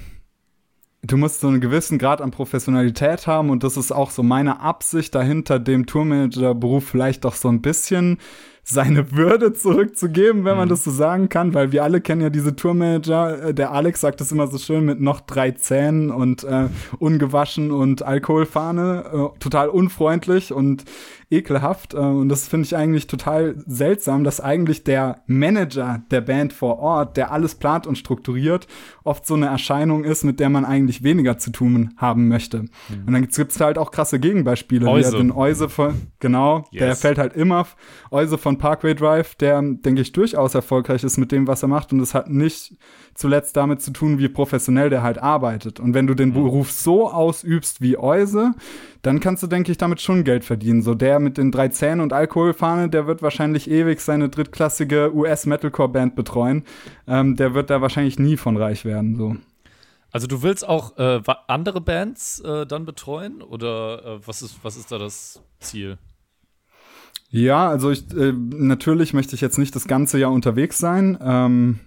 du musst so einen gewissen Grad an Professionalität haben und das ist auch so meine Absicht dahinter, dem Tourmanager-Beruf vielleicht doch so ein bisschen seine Würde zurückzugeben, wenn man mhm. das so sagen kann, weil wir alle kennen ja diese Tourmanager. Äh, der Alex sagt das immer so schön mit noch drei Zähnen und äh, ungewaschen und Alkoholfahne, äh, total unfreundlich und ekelhaft. Äh, und das finde ich eigentlich total seltsam, dass eigentlich der Manager der Band vor Ort, der alles plant und strukturiert, oft so eine Erscheinung ist, mit der man eigentlich weniger zu tun haben möchte. Mhm. Und dann gibt es halt auch krasse Gegenbeispiele. Euse. Den Euse von, genau, yes. der fällt halt immer. Euse von Parkway Drive, der, denke ich, durchaus erfolgreich ist mit dem, was er macht. Und es hat nicht zuletzt damit zu tun, wie professionell der halt arbeitet. Und wenn du den mhm. Beruf so ausübst wie Euse, dann kannst du, denke ich, damit schon Geld verdienen. So der mit den drei Zähnen und Alkoholfahne, der wird wahrscheinlich ewig seine drittklassige US-Metalcore-Band betreuen. Ähm, der wird da wahrscheinlich nie von reich werden. So. Also du willst auch äh, andere Bands äh, dann betreuen oder äh, was ist was ist da das Ziel? Ja, also ich, äh, natürlich möchte ich jetzt nicht das ganze Jahr unterwegs sein. Ähm,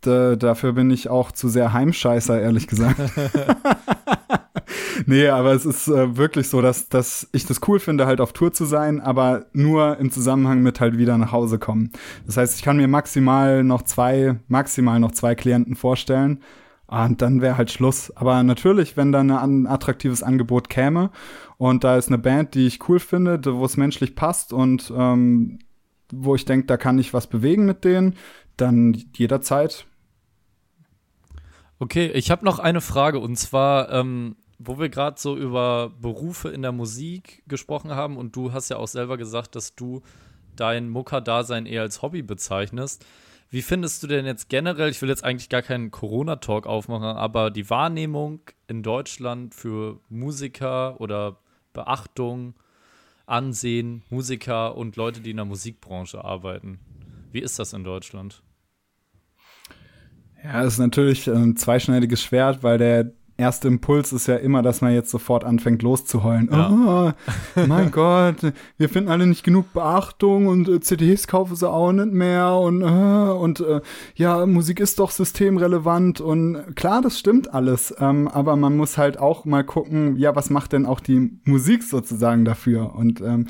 da, dafür bin ich auch zu sehr Heimscheißer, ehrlich gesagt. nee, aber es ist äh, wirklich so, dass, dass ich das cool finde, halt auf Tour zu sein, aber nur im Zusammenhang mit halt wieder nach Hause kommen. Das heißt, ich kann mir maximal noch zwei, maximal noch zwei Klienten vorstellen. Und dann wäre halt Schluss. Aber natürlich, wenn da ein attraktives Angebot käme und da ist eine Band, die ich cool finde, wo es menschlich passt und ähm, wo ich denke, da kann ich was bewegen mit denen, dann jederzeit. Okay, ich habe noch eine Frage und zwar, ähm, wo wir gerade so über Berufe in der Musik gesprochen haben und du hast ja auch selber gesagt, dass du dein Mucker-Dasein eher als Hobby bezeichnest. Wie findest du denn jetzt generell, ich will jetzt eigentlich gar keinen Corona-Talk aufmachen, aber die Wahrnehmung in Deutschland für Musiker oder Beachtung, Ansehen, Musiker und Leute, die in der Musikbranche arbeiten? Wie ist das in Deutschland? Ja, das ist natürlich ein zweischneidiges Schwert, weil der erste Impuls ist ja immer, dass man jetzt sofort anfängt loszuheulen. Ja. Oh, mein Gott, wir finden alle nicht genug Beachtung und äh, CDs kaufen sie auch nicht mehr und, äh, und äh, ja, Musik ist doch systemrelevant und klar, das stimmt alles, ähm, aber man muss halt auch mal gucken, ja, was macht denn auch die Musik sozusagen dafür und ähm,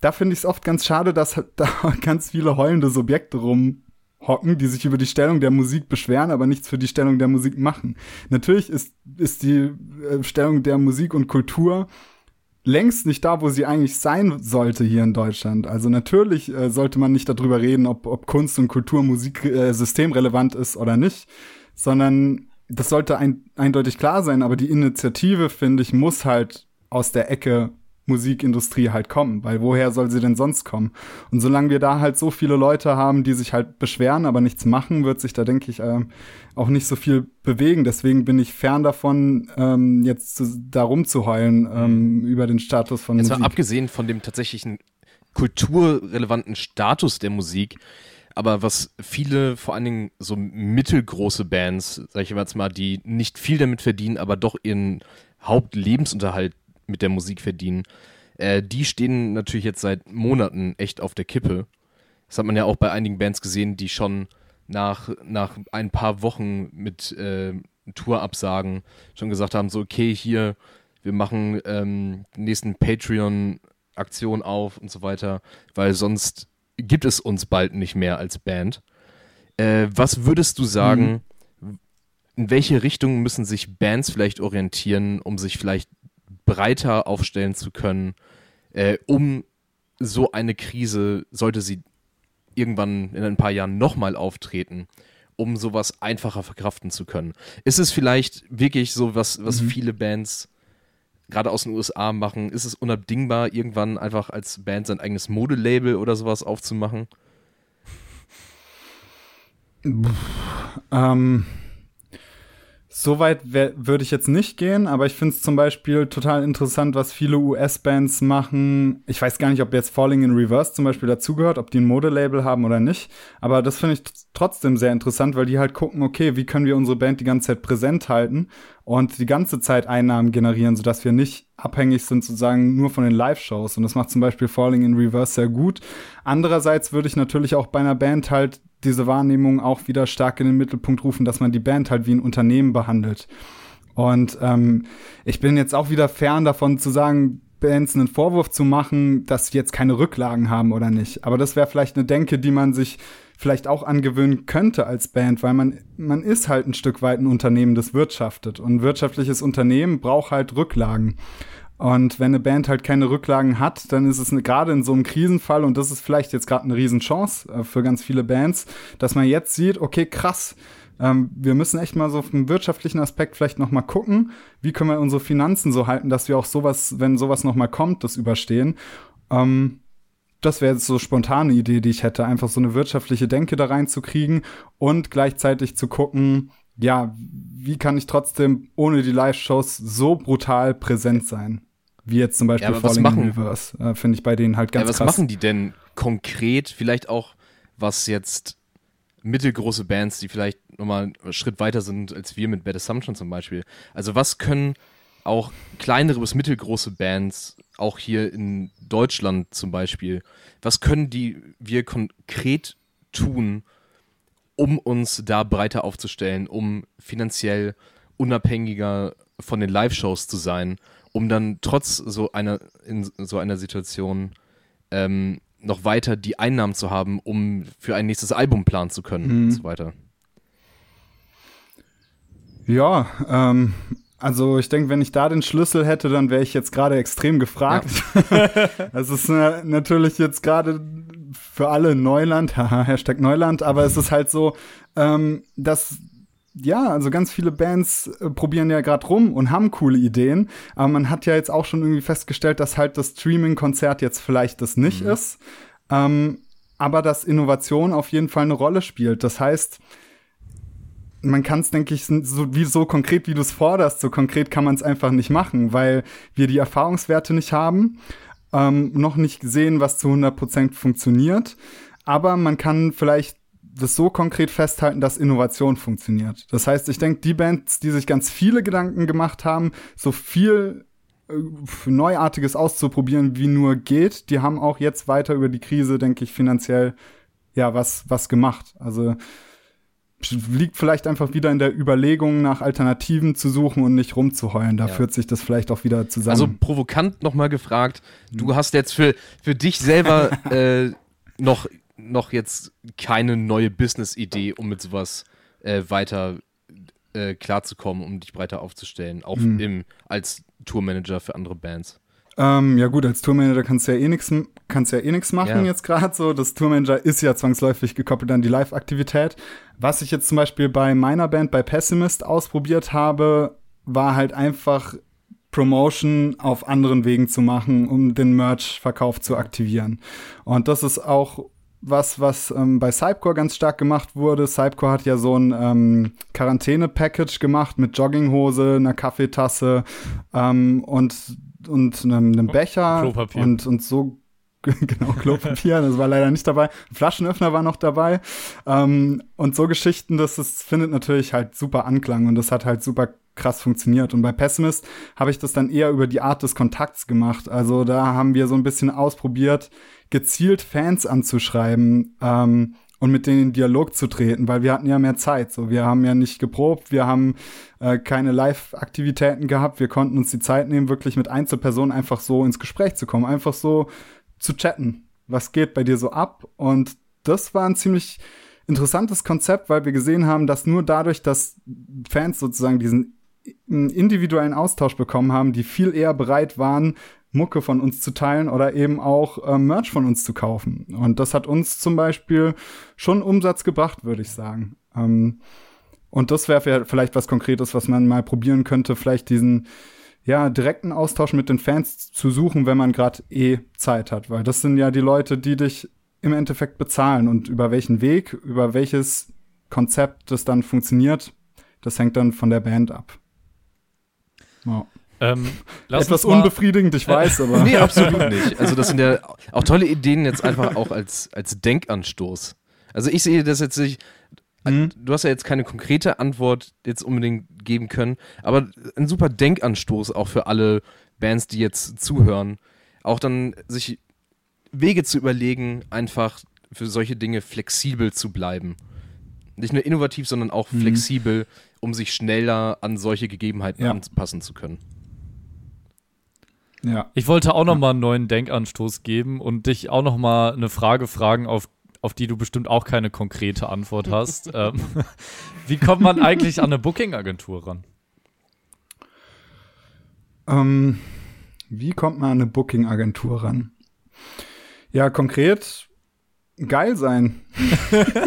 da finde ich es oft ganz schade, dass da ganz viele heulende Subjekte rum hocken, die sich über die Stellung der Musik beschweren, aber nichts für die Stellung der Musik machen. Natürlich ist, ist die äh, Stellung der Musik und Kultur längst nicht da, wo sie eigentlich sein sollte hier in Deutschland. Also natürlich äh, sollte man nicht darüber reden, ob, ob Kunst und Kultur Musik äh, systemrelevant ist oder nicht, sondern das sollte ein, eindeutig klar sein, aber die Initiative, finde ich, muss halt aus der Ecke Musikindustrie halt kommen, weil woher soll sie denn sonst kommen? Und solange wir da halt so viele Leute haben, die sich halt beschweren, aber nichts machen, wird sich da, denke ich, äh, auch nicht so viel bewegen. Deswegen bin ich fern davon, ähm, jetzt zu, da rumzuheulen ähm, mhm. über den Status von jetzt Musik. Mal abgesehen von dem tatsächlichen kulturrelevanten Status der Musik, aber was viele, vor allen Dingen so mittelgroße Bands, sag ich jetzt mal, die nicht viel damit verdienen, aber doch ihren Hauptlebensunterhalt mit der Musik verdienen, äh, die stehen natürlich jetzt seit Monaten echt auf der Kippe. Das hat man ja auch bei einigen Bands gesehen, die schon nach, nach ein paar Wochen mit äh, Tourabsagen schon gesagt haben, so okay, hier, wir machen ähm, nächsten Patreon-Aktion auf und so weiter, weil sonst gibt es uns bald nicht mehr als Band. Äh, was würdest du sagen, mhm. in welche Richtung müssen sich Bands vielleicht orientieren, um sich vielleicht breiter aufstellen zu können, äh, um so eine Krise, sollte sie irgendwann in ein paar Jahren nochmal auftreten, um sowas einfacher verkraften zu können. Ist es vielleicht wirklich so, was, was mhm. viele Bands gerade aus den USA machen? Ist es unabdingbar, irgendwann einfach als Band sein eigenes Modelabel oder sowas aufzumachen? Ähm, so weit würde ich jetzt nicht gehen, aber ich finde es zum Beispiel total interessant, was viele US-Bands machen. Ich weiß gar nicht, ob jetzt Falling in Reverse zum Beispiel dazugehört, ob die ein Modelabel haben oder nicht. Aber das finde ich trotzdem sehr interessant, weil die halt gucken, okay, wie können wir unsere Band die ganze Zeit präsent halten und die ganze Zeit Einnahmen generieren, sodass wir nicht abhängig sind sozusagen nur von den Live-Shows. Und das macht zum Beispiel Falling in Reverse sehr gut. Andererseits würde ich natürlich auch bei einer Band halt diese Wahrnehmung auch wieder stark in den Mittelpunkt rufen, dass man die Band halt wie ein Unternehmen behandelt. Und ähm, ich bin jetzt auch wieder fern davon zu sagen, Bands einen Vorwurf zu machen, dass sie jetzt keine Rücklagen haben oder nicht. Aber das wäre vielleicht eine Denke, die man sich vielleicht auch angewöhnen könnte als Band, weil man, man ist halt ein Stück weit ein Unternehmen, das wirtschaftet. Und ein wirtschaftliches Unternehmen braucht halt Rücklagen. Und wenn eine Band halt keine Rücklagen hat, dann ist es gerade in so einem Krisenfall, und das ist vielleicht jetzt gerade eine Riesenchance äh, für ganz viele Bands, dass man jetzt sieht, okay, krass, ähm, wir müssen echt mal so vom wirtschaftlichen Aspekt vielleicht noch mal gucken, wie können wir unsere Finanzen so halten, dass wir auch sowas, wenn sowas noch mal kommt, das überstehen. Ähm, das wäre jetzt so spontane Idee, die ich hätte, einfach so eine wirtschaftliche Denke da reinzukriegen und gleichzeitig zu gucken, ja, wie kann ich trotzdem ohne die Live-Shows so brutal präsent sein? Wie jetzt zum Beispiel ja, Falling machen, in Reverse, äh, finde ich bei denen halt ganz ja, was krass. Was machen die denn konkret? Vielleicht auch, was jetzt mittelgroße Bands, die vielleicht nochmal einen Schritt weiter sind als wir mit Bad Assumption zum Beispiel. Also was können auch kleinere bis mittelgroße Bands, auch hier in Deutschland zum Beispiel, was können die wir konkret tun, um uns da breiter aufzustellen, um finanziell unabhängiger von den Live-Shows zu sein, um dann trotz so einer in so einer Situation ähm, noch weiter die Einnahmen zu haben, um für ein nächstes Album planen zu können Mhm. und so weiter. Ja, ähm, also ich denke, wenn ich da den Schlüssel hätte, dann wäre ich jetzt gerade extrem gefragt. Es ist äh, natürlich jetzt gerade für alle Neuland, haha, Hashtag Neuland, aber es ist halt so, ähm, dass ja, also ganz viele Bands äh, probieren ja gerade rum und haben coole Ideen, aber man hat ja jetzt auch schon irgendwie festgestellt, dass halt das Streaming-Konzert jetzt vielleicht das nicht ist, ähm, aber dass Innovation auf jeden Fall eine Rolle spielt. Das heißt, man kann es, denke ich, so, wie, so konkret, wie du es forderst, so konkret kann man es einfach nicht machen, weil wir die Erfahrungswerte nicht haben, ähm, noch nicht sehen, was zu 100% funktioniert. Aber man kann vielleicht das so konkret festhalten, dass Innovation funktioniert. Das heißt, ich denke, die Bands, die sich ganz viele Gedanken gemacht haben, so viel äh, Neuartiges auszuprobieren, wie nur geht, die haben auch jetzt weiter über die Krise, denke ich, finanziell ja was, was gemacht. Also liegt vielleicht einfach wieder in der Überlegung, nach Alternativen zu suchen und nicht rumzuheulen. Da Ja. führt sich das vielleicht auch wieder zusammen. Also provokant nochmal gefragt, du hast jetzt für, für dich selber äh, noch, noch jetzt keine neue Business-Idee, um mit sowas äh, weiter äh, klarzukommen, um dich breiter aufzustellen, auch Hm. im, als Tourmanager für andere Bands. Ähm, ja gut, als Tourmanager kannst du ja eh nichts kannst ja eh machen Ja. jetzt gerade so. Das Tourmanager ist ja zwangsläufig gekoppelt an die Live-Aktivität. Was ich jetzt zum Beispiel bei meiner Band, bei Pessimist, ausprobiert habe, war halt einfach Promotion auf anderen Wegen zu machen, um den Merch-Verkauf zu aktivieren. Und das ist auch was, was ähm, bei Cypcore ganz stark gemacht wurde. Cypcore hat ja so ein ähm, Quarantäne-Package gemacht mit Jogginghose, einer Kaffeetasse ähm, und, und einem, einem Becher Klopapier. und, und so genau, Klopapier, das war leider nicht dabei. Flaschenöffner war noch dabei. Ähm, und so Geschichten, das ist, findet natürlich halt super Anklang und das hat halt super krass funktioniert. Und bei Pessimist habe ich das dann eher über die Art des Kontakts gemacht. Also da haben wir so ein bisschen ausprobiert, gezielt Fans anzuschreiben ähm, und mit denen in Dialog zu treten, weil wir hatten ja mehr Zeit. So, wir haben ja nicht geprobt, wir haben äh, keine Live-Aktivitäten gehabt, wir konnten uns die Zeit nehmen, wirklich mit Einzelpersonen einfach so ins Gespräch zu kommen, einfach so zu chatten. Was geht bei dir so ab? Und das war ein ziemlich interessantes Konzept, weil wir gesehen haben, dass nur dadurch, dass Fans sozusagen diesen individuellen Austausch bekommen haben, die viel eher bereit waren, Mucke von uns zu teilen oder eben auch äh, Merch von uns zu kaufen. Und das hat uns zum Beispiel schon Umsatz gebracht, würde ich sagen. Ähm, und das wäre vielleicht was Konkretes, was man mal probieren könnte, vielleicht diesen ja, direkten Austausch mit den Fans zu suchen, wenn man gerade eh Zeit hat. Weil das sind ja die Leute, die dich im Endeffekt bezahlen. Und über welchen Weg, über welches Konzept das dann funktioniert, das hängt dann von der Band ab. Ja. Ähm, lass Etwas unbefriedigend, ich weiß, aber. Nee, absolut nicht. Also das sind ja auch tolle Ideen jetzt einfach auch als, als Denkanstoß. Also ich sehe das jetzt nicht, Mhm. du hast ja jetzt keine konkrete Antwort jetzt unbedingt geben können, aber ein super Denkanstoß auch für alle Bands, die jetzt zuhören, auch dann sich Wege zu überlegen, einfach für solche Dinge flexibel zu bleiben. Nicht nur innovativ, sondern auch Mhm. flexibel, um sich schneller an solche Gegebenheiten Ja. anpassen zu können. Ja. Ich wollte auch noch mal einen neuen Denkanstoß geben und dich auch noch mal eine Frage fragen, auf, auf die du bestimmt auch keine konkrete Antwort hast. ähm, wie kommt man eigentlich an eine Booking-Agentur ran? Ähm, wie kommt man an eine Booking-Agentur ran? Ja, konkret geil sein.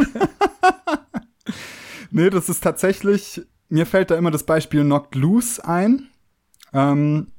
nee, das ist tatsächlich, mir fällt da immer das Beispiel Knocked Loose ein. Ähm,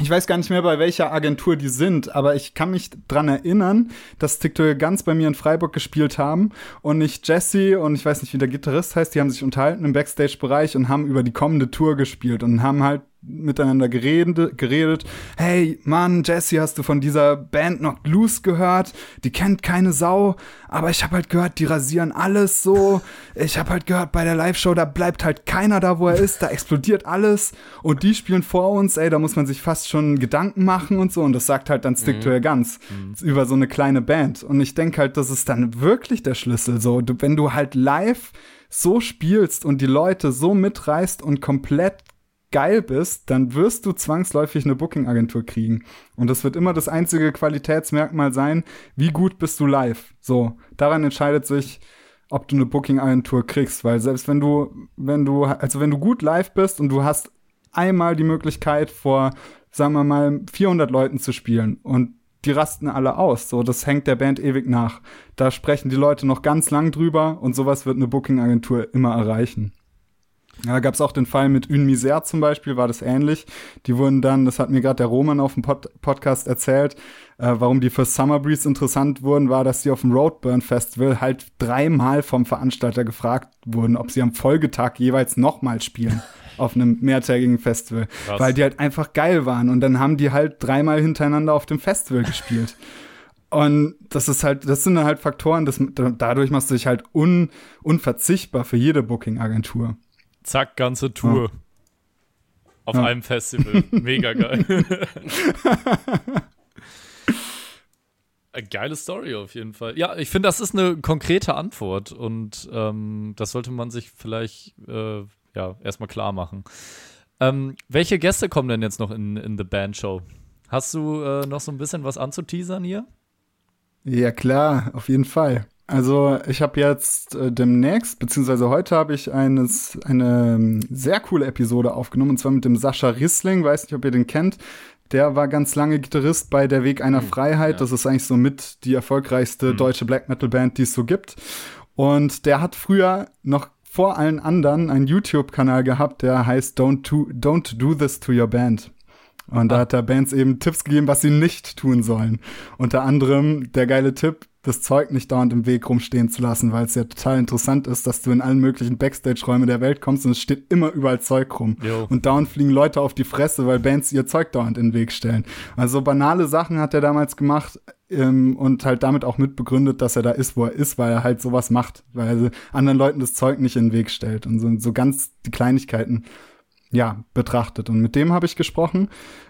ich weiß gar nicht mehr, bei welcher Agentur die sind, aber ich kann mich dran erinnern, dass TikTok ganz bei mir in Freiburg gespielt haben und nicht Jesse und ich weiß nicht, wie der Gitarrist heißt, die haben sich unterhalten im Backstage-Bereich und haben über die kommende Tour gespielt und haben halt miteinander geredet, geredet. Hey, Mann, Jesse, hast du von dieser Band Knocked Loose gehört? Die kennt keine Sau, aber ich habe halt gehört, die rasieren alles so. Ich habe halt gehört, bei der Live-Show, da bleibt halt keiner da, wo er ist, da explodiert alles und die spielen vor uns, ey, da muss man sich fast schon Gedanken machen und so und das sagt halt dann Stick mhm. to Your Guns mhm. über so eine kleine Band und ich denke halt, das ist dann wirklich der Schlüssel so, wenn du halt live so spielst und die Leute so mitreißt und komplett geil bist, dann wirst du zwangsläufig eine Booking-Agentur kriegen. Und das wird immer das einzige Qualitätsmerkmal sein, wie gut bist du live. So, daran entscheidet sich, ob du eine Booking-Agentur kriegst, weil selbst wenn du, wenn du, also wenn du gut live bist und du hast einmal die Möglichkeit vor, sagen wir mal, 400 Leuten zu spielen und die rasten alle aus. So, das hängt der Band ewig nach. Da sprechen die Leute noch ganz lang drüber und sowas wird eine Booking-Agentur immer erreichen. Ja, da gab es auch den Fall mit Une Misère zum Beispiel, war das ähnlich. Die wurden dann, das hat mir gerade der Roman auf dem Pod Podcast erzählt, äh, warum die für Summer Breeze interessant wurden, war, dass sie auf dem Roadburn Festival halt dreimal vom Veranstalter gefragt wurden, ob sie am Folgetag jeweils nochmal spielen auf einem mehrtägigen Festival, Krass. weil die halt einfach geil waren. Und dann haben die halt dreimal hintereinander auf dem Festival gespielt. Und das ist halt, das sind halt Faktoren, das, dadurch machst du dich halt un, unverzichtbar für jede Booking-Agentur. Zack, ganze Tour. Ja. Auf ja. einem Festival. Mega geil. Geile Story auf jeden Fall. Ja, ich finde, das ist eine konkrete Antwort und ähm, das sollte man sich vielleicht äh, ja, erstmal klar machen. Ähm, welche Gäste kommen denn jetzt noch in, in The Band Show? Hast du äh, noch so ein bisschen was anzuteasern hier? Ja, klar, auf jeden Fall. Also ich habe jetzt äh, demnächst, beziehungsweise heute habe ich eines, eine ähm, sehr coole Episode aufgenommen, und zwar mit dem Sascha Rissling, weiß nicht, ob ihr den kennt. Der war ganz lange Gitarrist bei Der Weg einer hm, Freiheit. Ja. Das ist eigentlich so mit die erfolgreichste hm. deutsche Black Metal Band, die es so gibt. Und der hat früher noch vor allen anderen einen YouTube-Kanal gehabt, der heißt Don't, to, Don't Do This to Your Band. Und da ah. hat er Bands eben Tipps gegeben, was sie nicht tun sollen. Unter anderem der geile Tipp, das Zeug nicht dauernd im Weg rumstehen zu lassen, weil es ja total interessant ist, dass du in allen möglichen Backstage-Räume der Welt kommst und es steht immer überall Zeug rum. Jo. Und dauernd fliegen Leute auf die Fresse, weil Bands ihr Zeug dauernd in den Weg stellen. Also banale Sachen hat er damals gemacht ähm, und halt damit auch mitbegründet, dass er da ist, wo er ist, weil er halt sowas macht, weil er anderen Leuten das Zeug nicht in den Weg stellt und so, so ganz die Kleinigkeiten ja, betrachtet. Und mit dem habe ich gesprochen.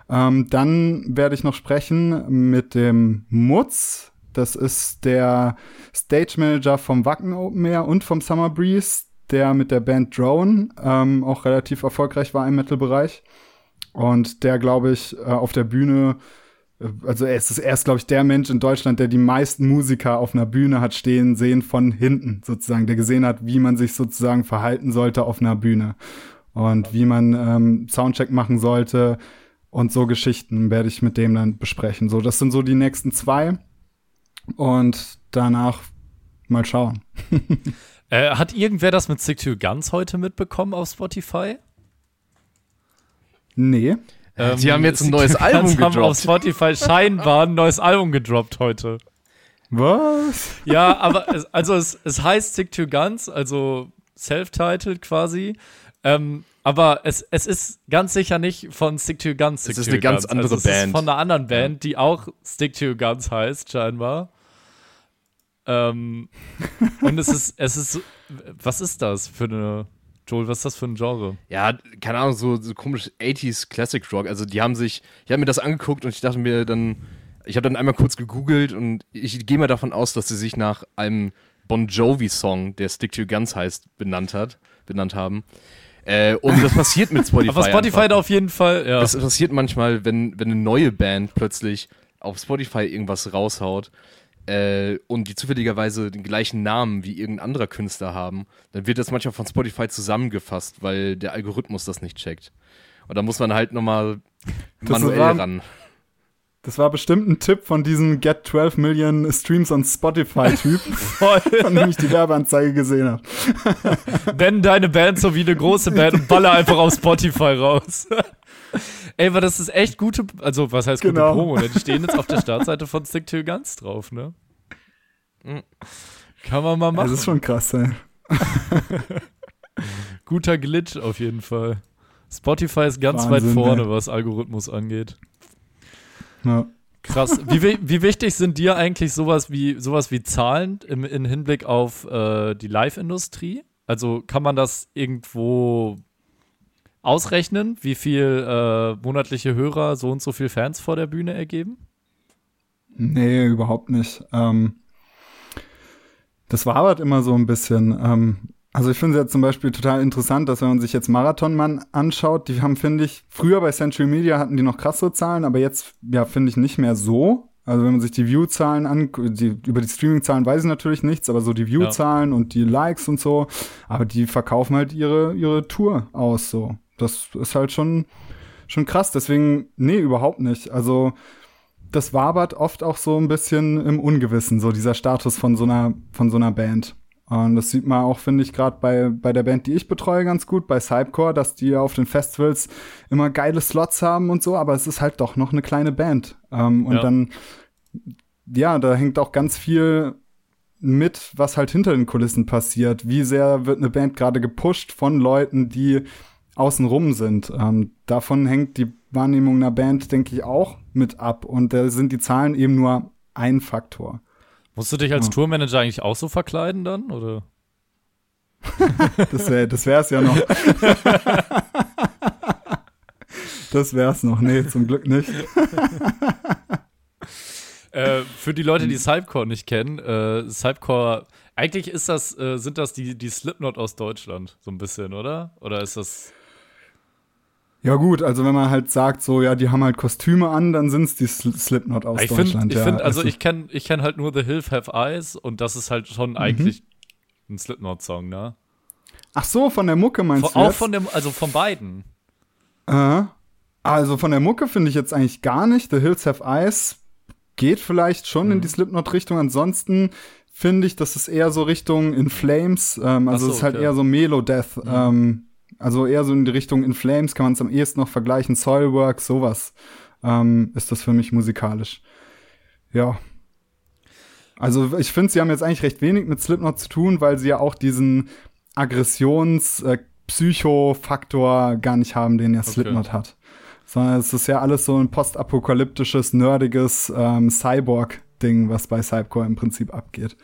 Ähm, dann werde ich noch sprechen mit dem Mutz, das ist der Stage Manager vom Wacken Open Air und vom Summer Breeze, der mit der Band Drone ähm, auch relativ erfolgreich war im Metal-Bereich. Und der, glaube ich, äh, auf der Bühne, äh, also er ist, er glaube ich, der Mensch in Deutschland, der die meisten Musiker auf einer Bühne hat stehen sehen von hinten, sozusagen, der gesehen hat, wie man sich sozusagen verhalten sollte auf einer Bühne. Und wie man ähm, Soundcheck machen sollte. Und so Geschichten werde ich mit dem dann besprechen. So, das sind so die nächsten zwei und danach mal schauen. äh, hat irgendwer das mit Stick to Guns heute mitbekommen auf Spotify? Nee. Ähm, Sie haben jetzt ein neues Album gedroppt. haben auf Spotify scheinbar ein neues Album gedroppt heute. Was? Ja, aber es, also es, es heißt Stick to Guns, also self-titled quasi. Ähm, aber es, es ist ganz sicher nicht von Stick to Guns. Stick es ist eine ganz Guns. andere also Band. Es ist von einer anderen Band, die auch Stick to Guns heißt, scheinbar. Ähm, und es ist, es ist, was ist das für eine, Joel, was ist das für ein Genre? Ja, keine Ahnung, so, so komisch 80s Classic Rock. Also die haben sich, ich habe mir das angeguckt und ich dachte mir dann, ich habe dann einmal kurz gegoogelt und ich gehe mal davon aus, dass sie sich nach einem Bon Jovi-Song, der Stick to Your Guns heißt, benannt hat, benannt haben. Äh, und das passiert mit Spotify. Aber Spotify einfach. auf jeden Fall, ja. Das passiert manchmal, wenn, wenn eine neue Band plötzlich auf Spotify irgendwas raushaut äh, und die zufälligerweise den gleichen Namen wie irgendein anderer Künstler haben, dann wird das manchmal von Spotify zusammengefasst, weil der Algorithmus das nicht checkt. Und da muss man halt nochmal manuell ran. Das war bestimmt ein Tipp von diesem Get 12 Million Streams on Spotify-Typ, von dem ich die Werbeanzeige gesehen habe. Wenn deine Band so wie eine große Band und baller einfach auf Spotify raus. Ey, aber das ist echt gute, also was heißt gute genau. Promo? Ne? Die stehen jetzt auf der Startseite von Stick to Guns drauf, ne? Hm. Kann man mal machen. Das ist schon krass, ey. Guter Glitch auf jeden Fall. Spotify ist ganz Wahnsinn, weit vorne, ey. was Algorithmus angeht. Ja. Krass. Wie, wi- wie wichtig sind dir eigentlich sowas wie, sowas wie Zahlen im, im Hinblick auf äh, die Live-Industrie? Also kann man das irgendwo ausrechnen, wie viel äh, monatliche Hörer so und so viel Fans vor der Bühne ergeben? Nee, überhaupt nicht. Ähm, das war aber immer so ein bisschen. Ähm, also ich finde es ja zum Beispiel total interessant, dass wenn man sich jetzt Marathonmann anschaut, die haben, finde ich, früher bei Century Media hatten die noch krassere Zahlen, aber jetzt, ja, finde ich nicht mehr so. Also wenn man sich die View-Zahlen an, die, über die Streaming-Zahlen weiß ich natürlich nichts, aber so die View-Zahlen und die Likes und so, aber die verkaufen halt ihre, ihre Tour aus, so. Das ist halt schon, schon krass. Deswegen, nee, überhaupt nicht. Also, das wabert oft auch so ein bisschen im Ungewissen, so dieser Status von so einer, von so einer Band. Und das sieht man auch, finde ich, gerade bei, bei der Band, die ich betreue, ganz gut, bei Cypcore, dass die auf den Festivals immer geile Slots haben und so, aber es ist halt doch noch eine kleine Band. Ähm, und Ja. dann, ja, da hängt auch ganz viel mit, was halt hinter den Kulissen passiert. Wie sehr wird eine Band gerade gepusht von Leuten, die außenrum sind. Ähm, davon hängt die Wahrnehmung einer Band, denke ich, auch mit ab. Und da sind die Zahlen eben nur ein Faktor. Musst du dich als Ja. Tourmanager eigentlich auch so verkleiden dann? Oder? Das wäre das wär's ja noch. das wär's noch. Nee, zum Glück nicht. Äh, für die Hm. Leute, die Cypcore nicht kennen, äh, Cypcore, eigentlich ist das, äh, sind das die, die Slipknot aus Deutschland, so ein bisschen, oder? Oder ist das. Ja gut, also wenn man halt sagt, so, ja, die haben halt Kostüme an, dann sind's die Sl Slipknot aus ich finde, Deutschland. ich ja. find, also Also- ich kenne ich kenn halt nur The Hills Have Eyes und das ist halt Mhm. schon eigentlich ein Slipknot-Song, ne? Ach so, von der Mucke meinst Von, du auch jetzt? von dem, also von beiden. Äh, also von der Mucke finde ich jetzt eigentlich gar nicht. The Hills Have Eyes geht vielleicht schon Mhm. in die Slipknot-Richtung. Ansonsten finde ich, das ist eher so Richtung In Flames. Ähm, also so, es ist halt okay. Mhm. eher so Melo-Death. Ähm, also eher so in die Richtung In Flames kann man es am ehesten noch vergleichen. Soilwork, sowas ähm, ist das für mich musikalisch. Ja. Also ich finde, sie haben jetzt eigentlich recht wenig mit Slipknot zu tun, weil sie ja auch diesen Aggressions-, äh, gar nicht haben, den ja Slipknot hat. Sondern es ist ja alles so ein postapokalyptisches, nerdiges ähm, Cyborg-Ding, was bei Cypcore im Prinzip abgeht.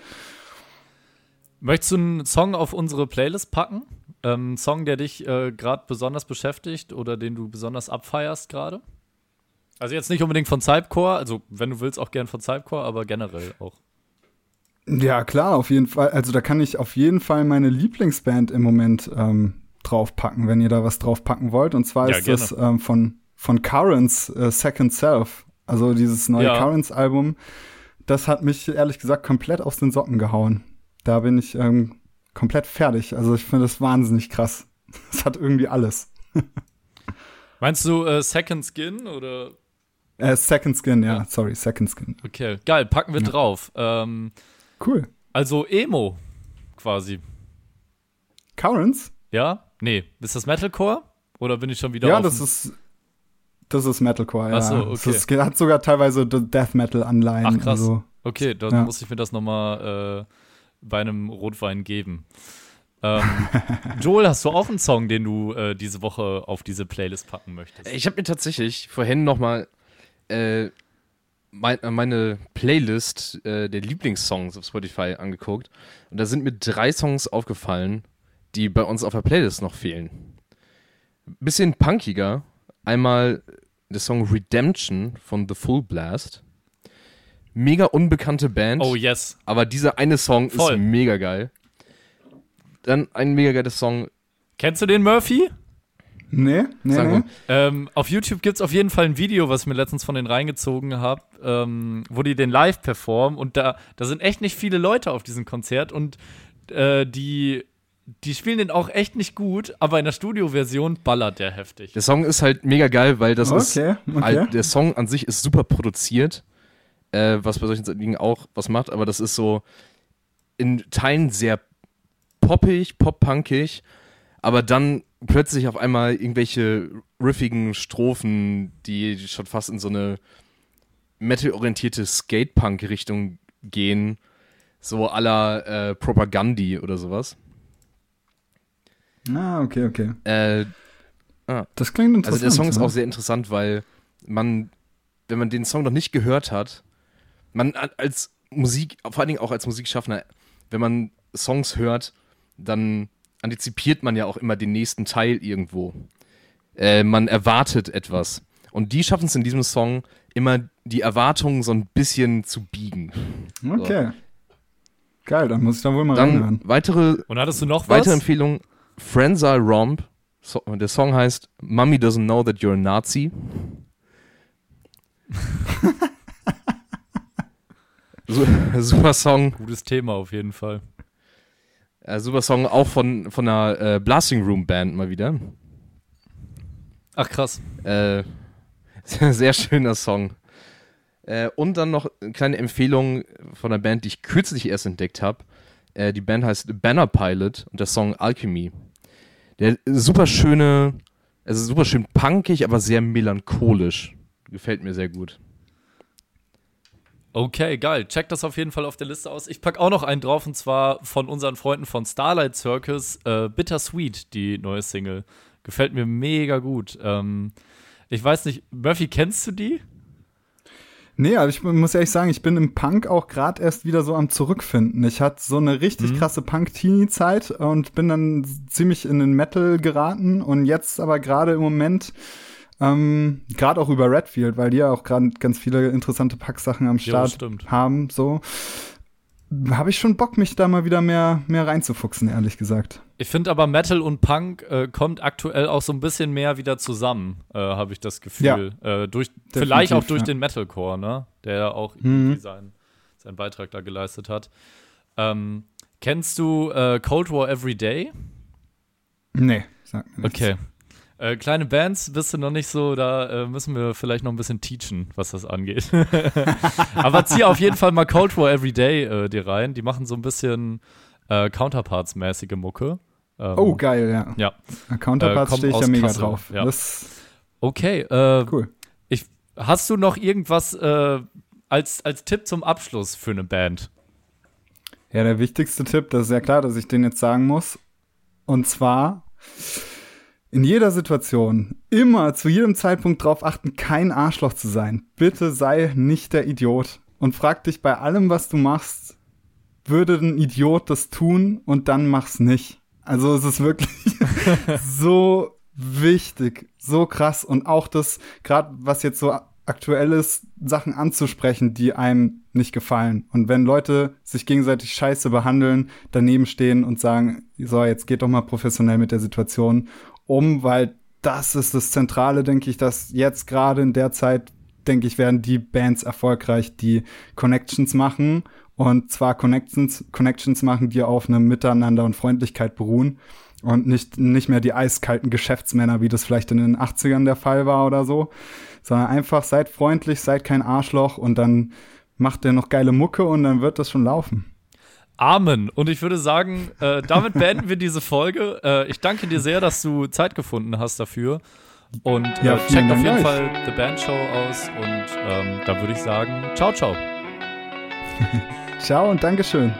Möchtest du einen Song auf unsere Playlist packen? Ähm, Song, der dich äh, gerade besonders beschäftigt oder den du besonders abfeierst gerade? Also jetzt nicht unbedingt von Cypcore, also wenn du willst auch gern von Cypcore, aber generell auch. Ja, klar, auf jeden Fall. Also da kann ich auf jeden Fall meine Lieblingsband im Moment ähm, draufpacken, wenn ihr da was draufpacken wollt. Und zwar Ja, ist das ähm, von, von Currents äh, Second Self. Also dieses neue Ja. Currents-Album. Das hat mich ehrlich gesagt komplett aus den Socken gehauen. Da bin ich ähm, komplett fertig. Also ich finde das wahnsinnig krass. Es hat irgendwie alles. Meinst du äh, Second Skin oder? Äh, Second Skin, ja, Ja. sorry, Second Skin. Okay, geil, packen wir drauf. Ähm, Cool. also Emo quasi. Currents? Ja? Nee. Ist das Metalcore? Oder bin ich schon wieder Ja, das ist das ist Metalcore, ja. Ach so, Es okay. ist- hat sogar teilweise Death Metal Anleihen. Ach, krass. Also, Okay, dann Ja. muss ich mir das nochmal äh, bei einem Rotwein geben. Ähm, Joel, hast du auch einen Song, den du äh, diese Woche auf diese Playlist packen möchtest? Ich habe mir tatsächlich vorhin noch mal äh, mein, äh, meine Playlist äh, der Lieblingssongs auf Spotify angeguckt und da sind mir drei Songs aufgefallen, die bei uns auf der Playlist noch fehlen. Bisschen punkiger. Einmal der Song Redemption von The Full Blast. Mega unbekannte Band. Oh, yes. Aber dieser eine Song Voll. ist mega geil. Dann ein mega geiler Song. Kennst du den Murphy? nee, nee, Sag nee. mal. Ähm, auf YouTube gibt es auf jeden Fall ein Video, was ich mir letztens von denen reingezogen habe, ähm, wo die den live performen und da, da sind echt nicht viele Leute auf diesem Konzert und äh, die, die spielen den auch echt nicht gut, aber in der Studioversion ballert der heftig. Der Song ist halt mega geil, weil das ist. Okay, okay. Halt, der Song an sich ist super produziert, äh, was bei solchen Dingen auch was macht, aber das ist so in Teilen sehr poppig, pop-punkig, aber dann plötzlich auf einmal irgendwelche riffigen Strophen, die schon fast in so eine metal-orientierte Skatepunk-Richtung gehen, so la äh, Propagandi oder sowas. Ah, okay, okay. Äh, Ah. Das klingt interessant. Also der Song ist auch sehr interessant, weil man, wenn man den Song noch nicht gehört hat, man als Musik, vor allen Dingen auch als Musikschaffender, wenn man Songs hört, dann antizipiert man ja auch immer den nächsten Teil irgendwo. Äh, man erwartet etwas. Und die schaffen es in diesem Song immer die Erwartungen so ein bisschen zu biegen. Okay. So. Geil, dann muss ich da wohl mal dann reinhören. Weitere, Und hattest du noch was? Weitere Empfehlung: Frenzal Romp. So, der Song heißt Mommy Doesn't Know That You're a Nazi. super Song. Gutes Thema auf jeden Fall. Äh, super Song auch von, von einer äh, Blasting Room Band mal wieder. Ach krass. Äh, sehr schöner Song. Äh, und dann noch eine kleine Empfehlung von einer Band, die ich kürzlich erst entdeckt habe. Äh, die Band heißt Banner Pilot und der Song Alchemy. Der super schöne, also super schön punkig, aber sehr melancholisch. Gefällt mir sehr gut. Okay, geil. Check das auf jeden Fall auf der Liste aus. Ich packe auch noch einen drauf und zwar von unseren Freunden von Starlight Circus, äh, Bittersweet, die neue Single. Gefällt mir mega gut. Ähm, ich weiß nicht, Murphy, kennst du die? Nee, aber ich muss ehrlich sagen, ich bin im Punk auch gerade erst wieder so am Zurückfinden. Ich hatte so eine richtig mhm. krasse Punk-Teenie-Zeit und bin dann ziemlich in den Metal geraten und jetzt aber gerade im Moment ähm, gerade auch über Redfield, weil die ja auch gerade ganz viele interessante Packsachen am Start ja, haben. So habe ich schon Bock, mich da mal wieder mehr, mehr reinzufuchsen, ehrlich gesagt. Ich finde aber Metal und Punk äh, kommt aktuell auch so ein bisschen mehr wieder zusammen, äh, habe ich das Gefühl. Ja, äh, durch, vielleicht auch durch ja. den Metalcore, ne? Der ja auch mhm. irgendwie seinen, seinen Beitrag da geleistet hat. Ähm, kennst du äh, Cold War Every Day? Nee, sag mir nichts. Okay. Äh, kleine Bands bist du noch nicht so, da äh, müssen wir vielleicht noch ein bisschen teachen, was das angeht. Aber zieh auf jeden Fall mal Cold War Every Day äh, dir rein. Die machen so ein bisschen äh, Counterparts-mäßige Mucke. Ähm, oh, geil, ja. ja. Counterparts stehe ich ja mega Kassel, drauf. Ja. okay, äh, cool. Ich, hast du noch irgendwas äh, als, als Tipp zum Abschluss für eine Band? Ja, der wichtigste Tipp, das ist ja klar, dass ich den jetzt sagen muss. Und zwar in jeder Situation immer zu jedem Zeitpunkt darauf achten, kein Arschloch zu sein. Bitte sei nicht der Idiot und frag dich bei allem, was du machst, würde ein Idiot das tun und dann mach's nicht. Also es ist wirklich so wichtig, so krass und auch das gerade was jetzt so aktuell ist, Sachen anzusprechen, die einem nicht gefallen. Und wenn Leute sich gegenseitig scheiße behandeln, daneben stehen und sagen, so, jetzt geht doch mal professionell mit der Situation um, weil das ist das Zentrale, denke ich, dass jetzt gerade in der Zeit, denke ich, werden die Bands erfolgreich, die Connections machen und zwar Connections, Connections machen, die auf einem Miteinander und Freundlichkeit beruhen und nicht, nicht mehr die eiskalten Geschäftsmänner, wie das vielleicht in den 80ern der Fall war oder so, sondern einfach seid freundlich, seid kein Arschloch und dann macht ihr noch geile Mucke und dann wird das schon laufen. Amen. Und ich würde sagen, äh, damit beenden wir diese Folge. Äh, ich danke dir sehr, dass du Zeit gefunden hast dafür. Und äh, ja, checkt auf jeden euch. Fall The Band Show aus. Und ähm, da würde ich sagen, ciao, ciao. ciao und Dankeschön.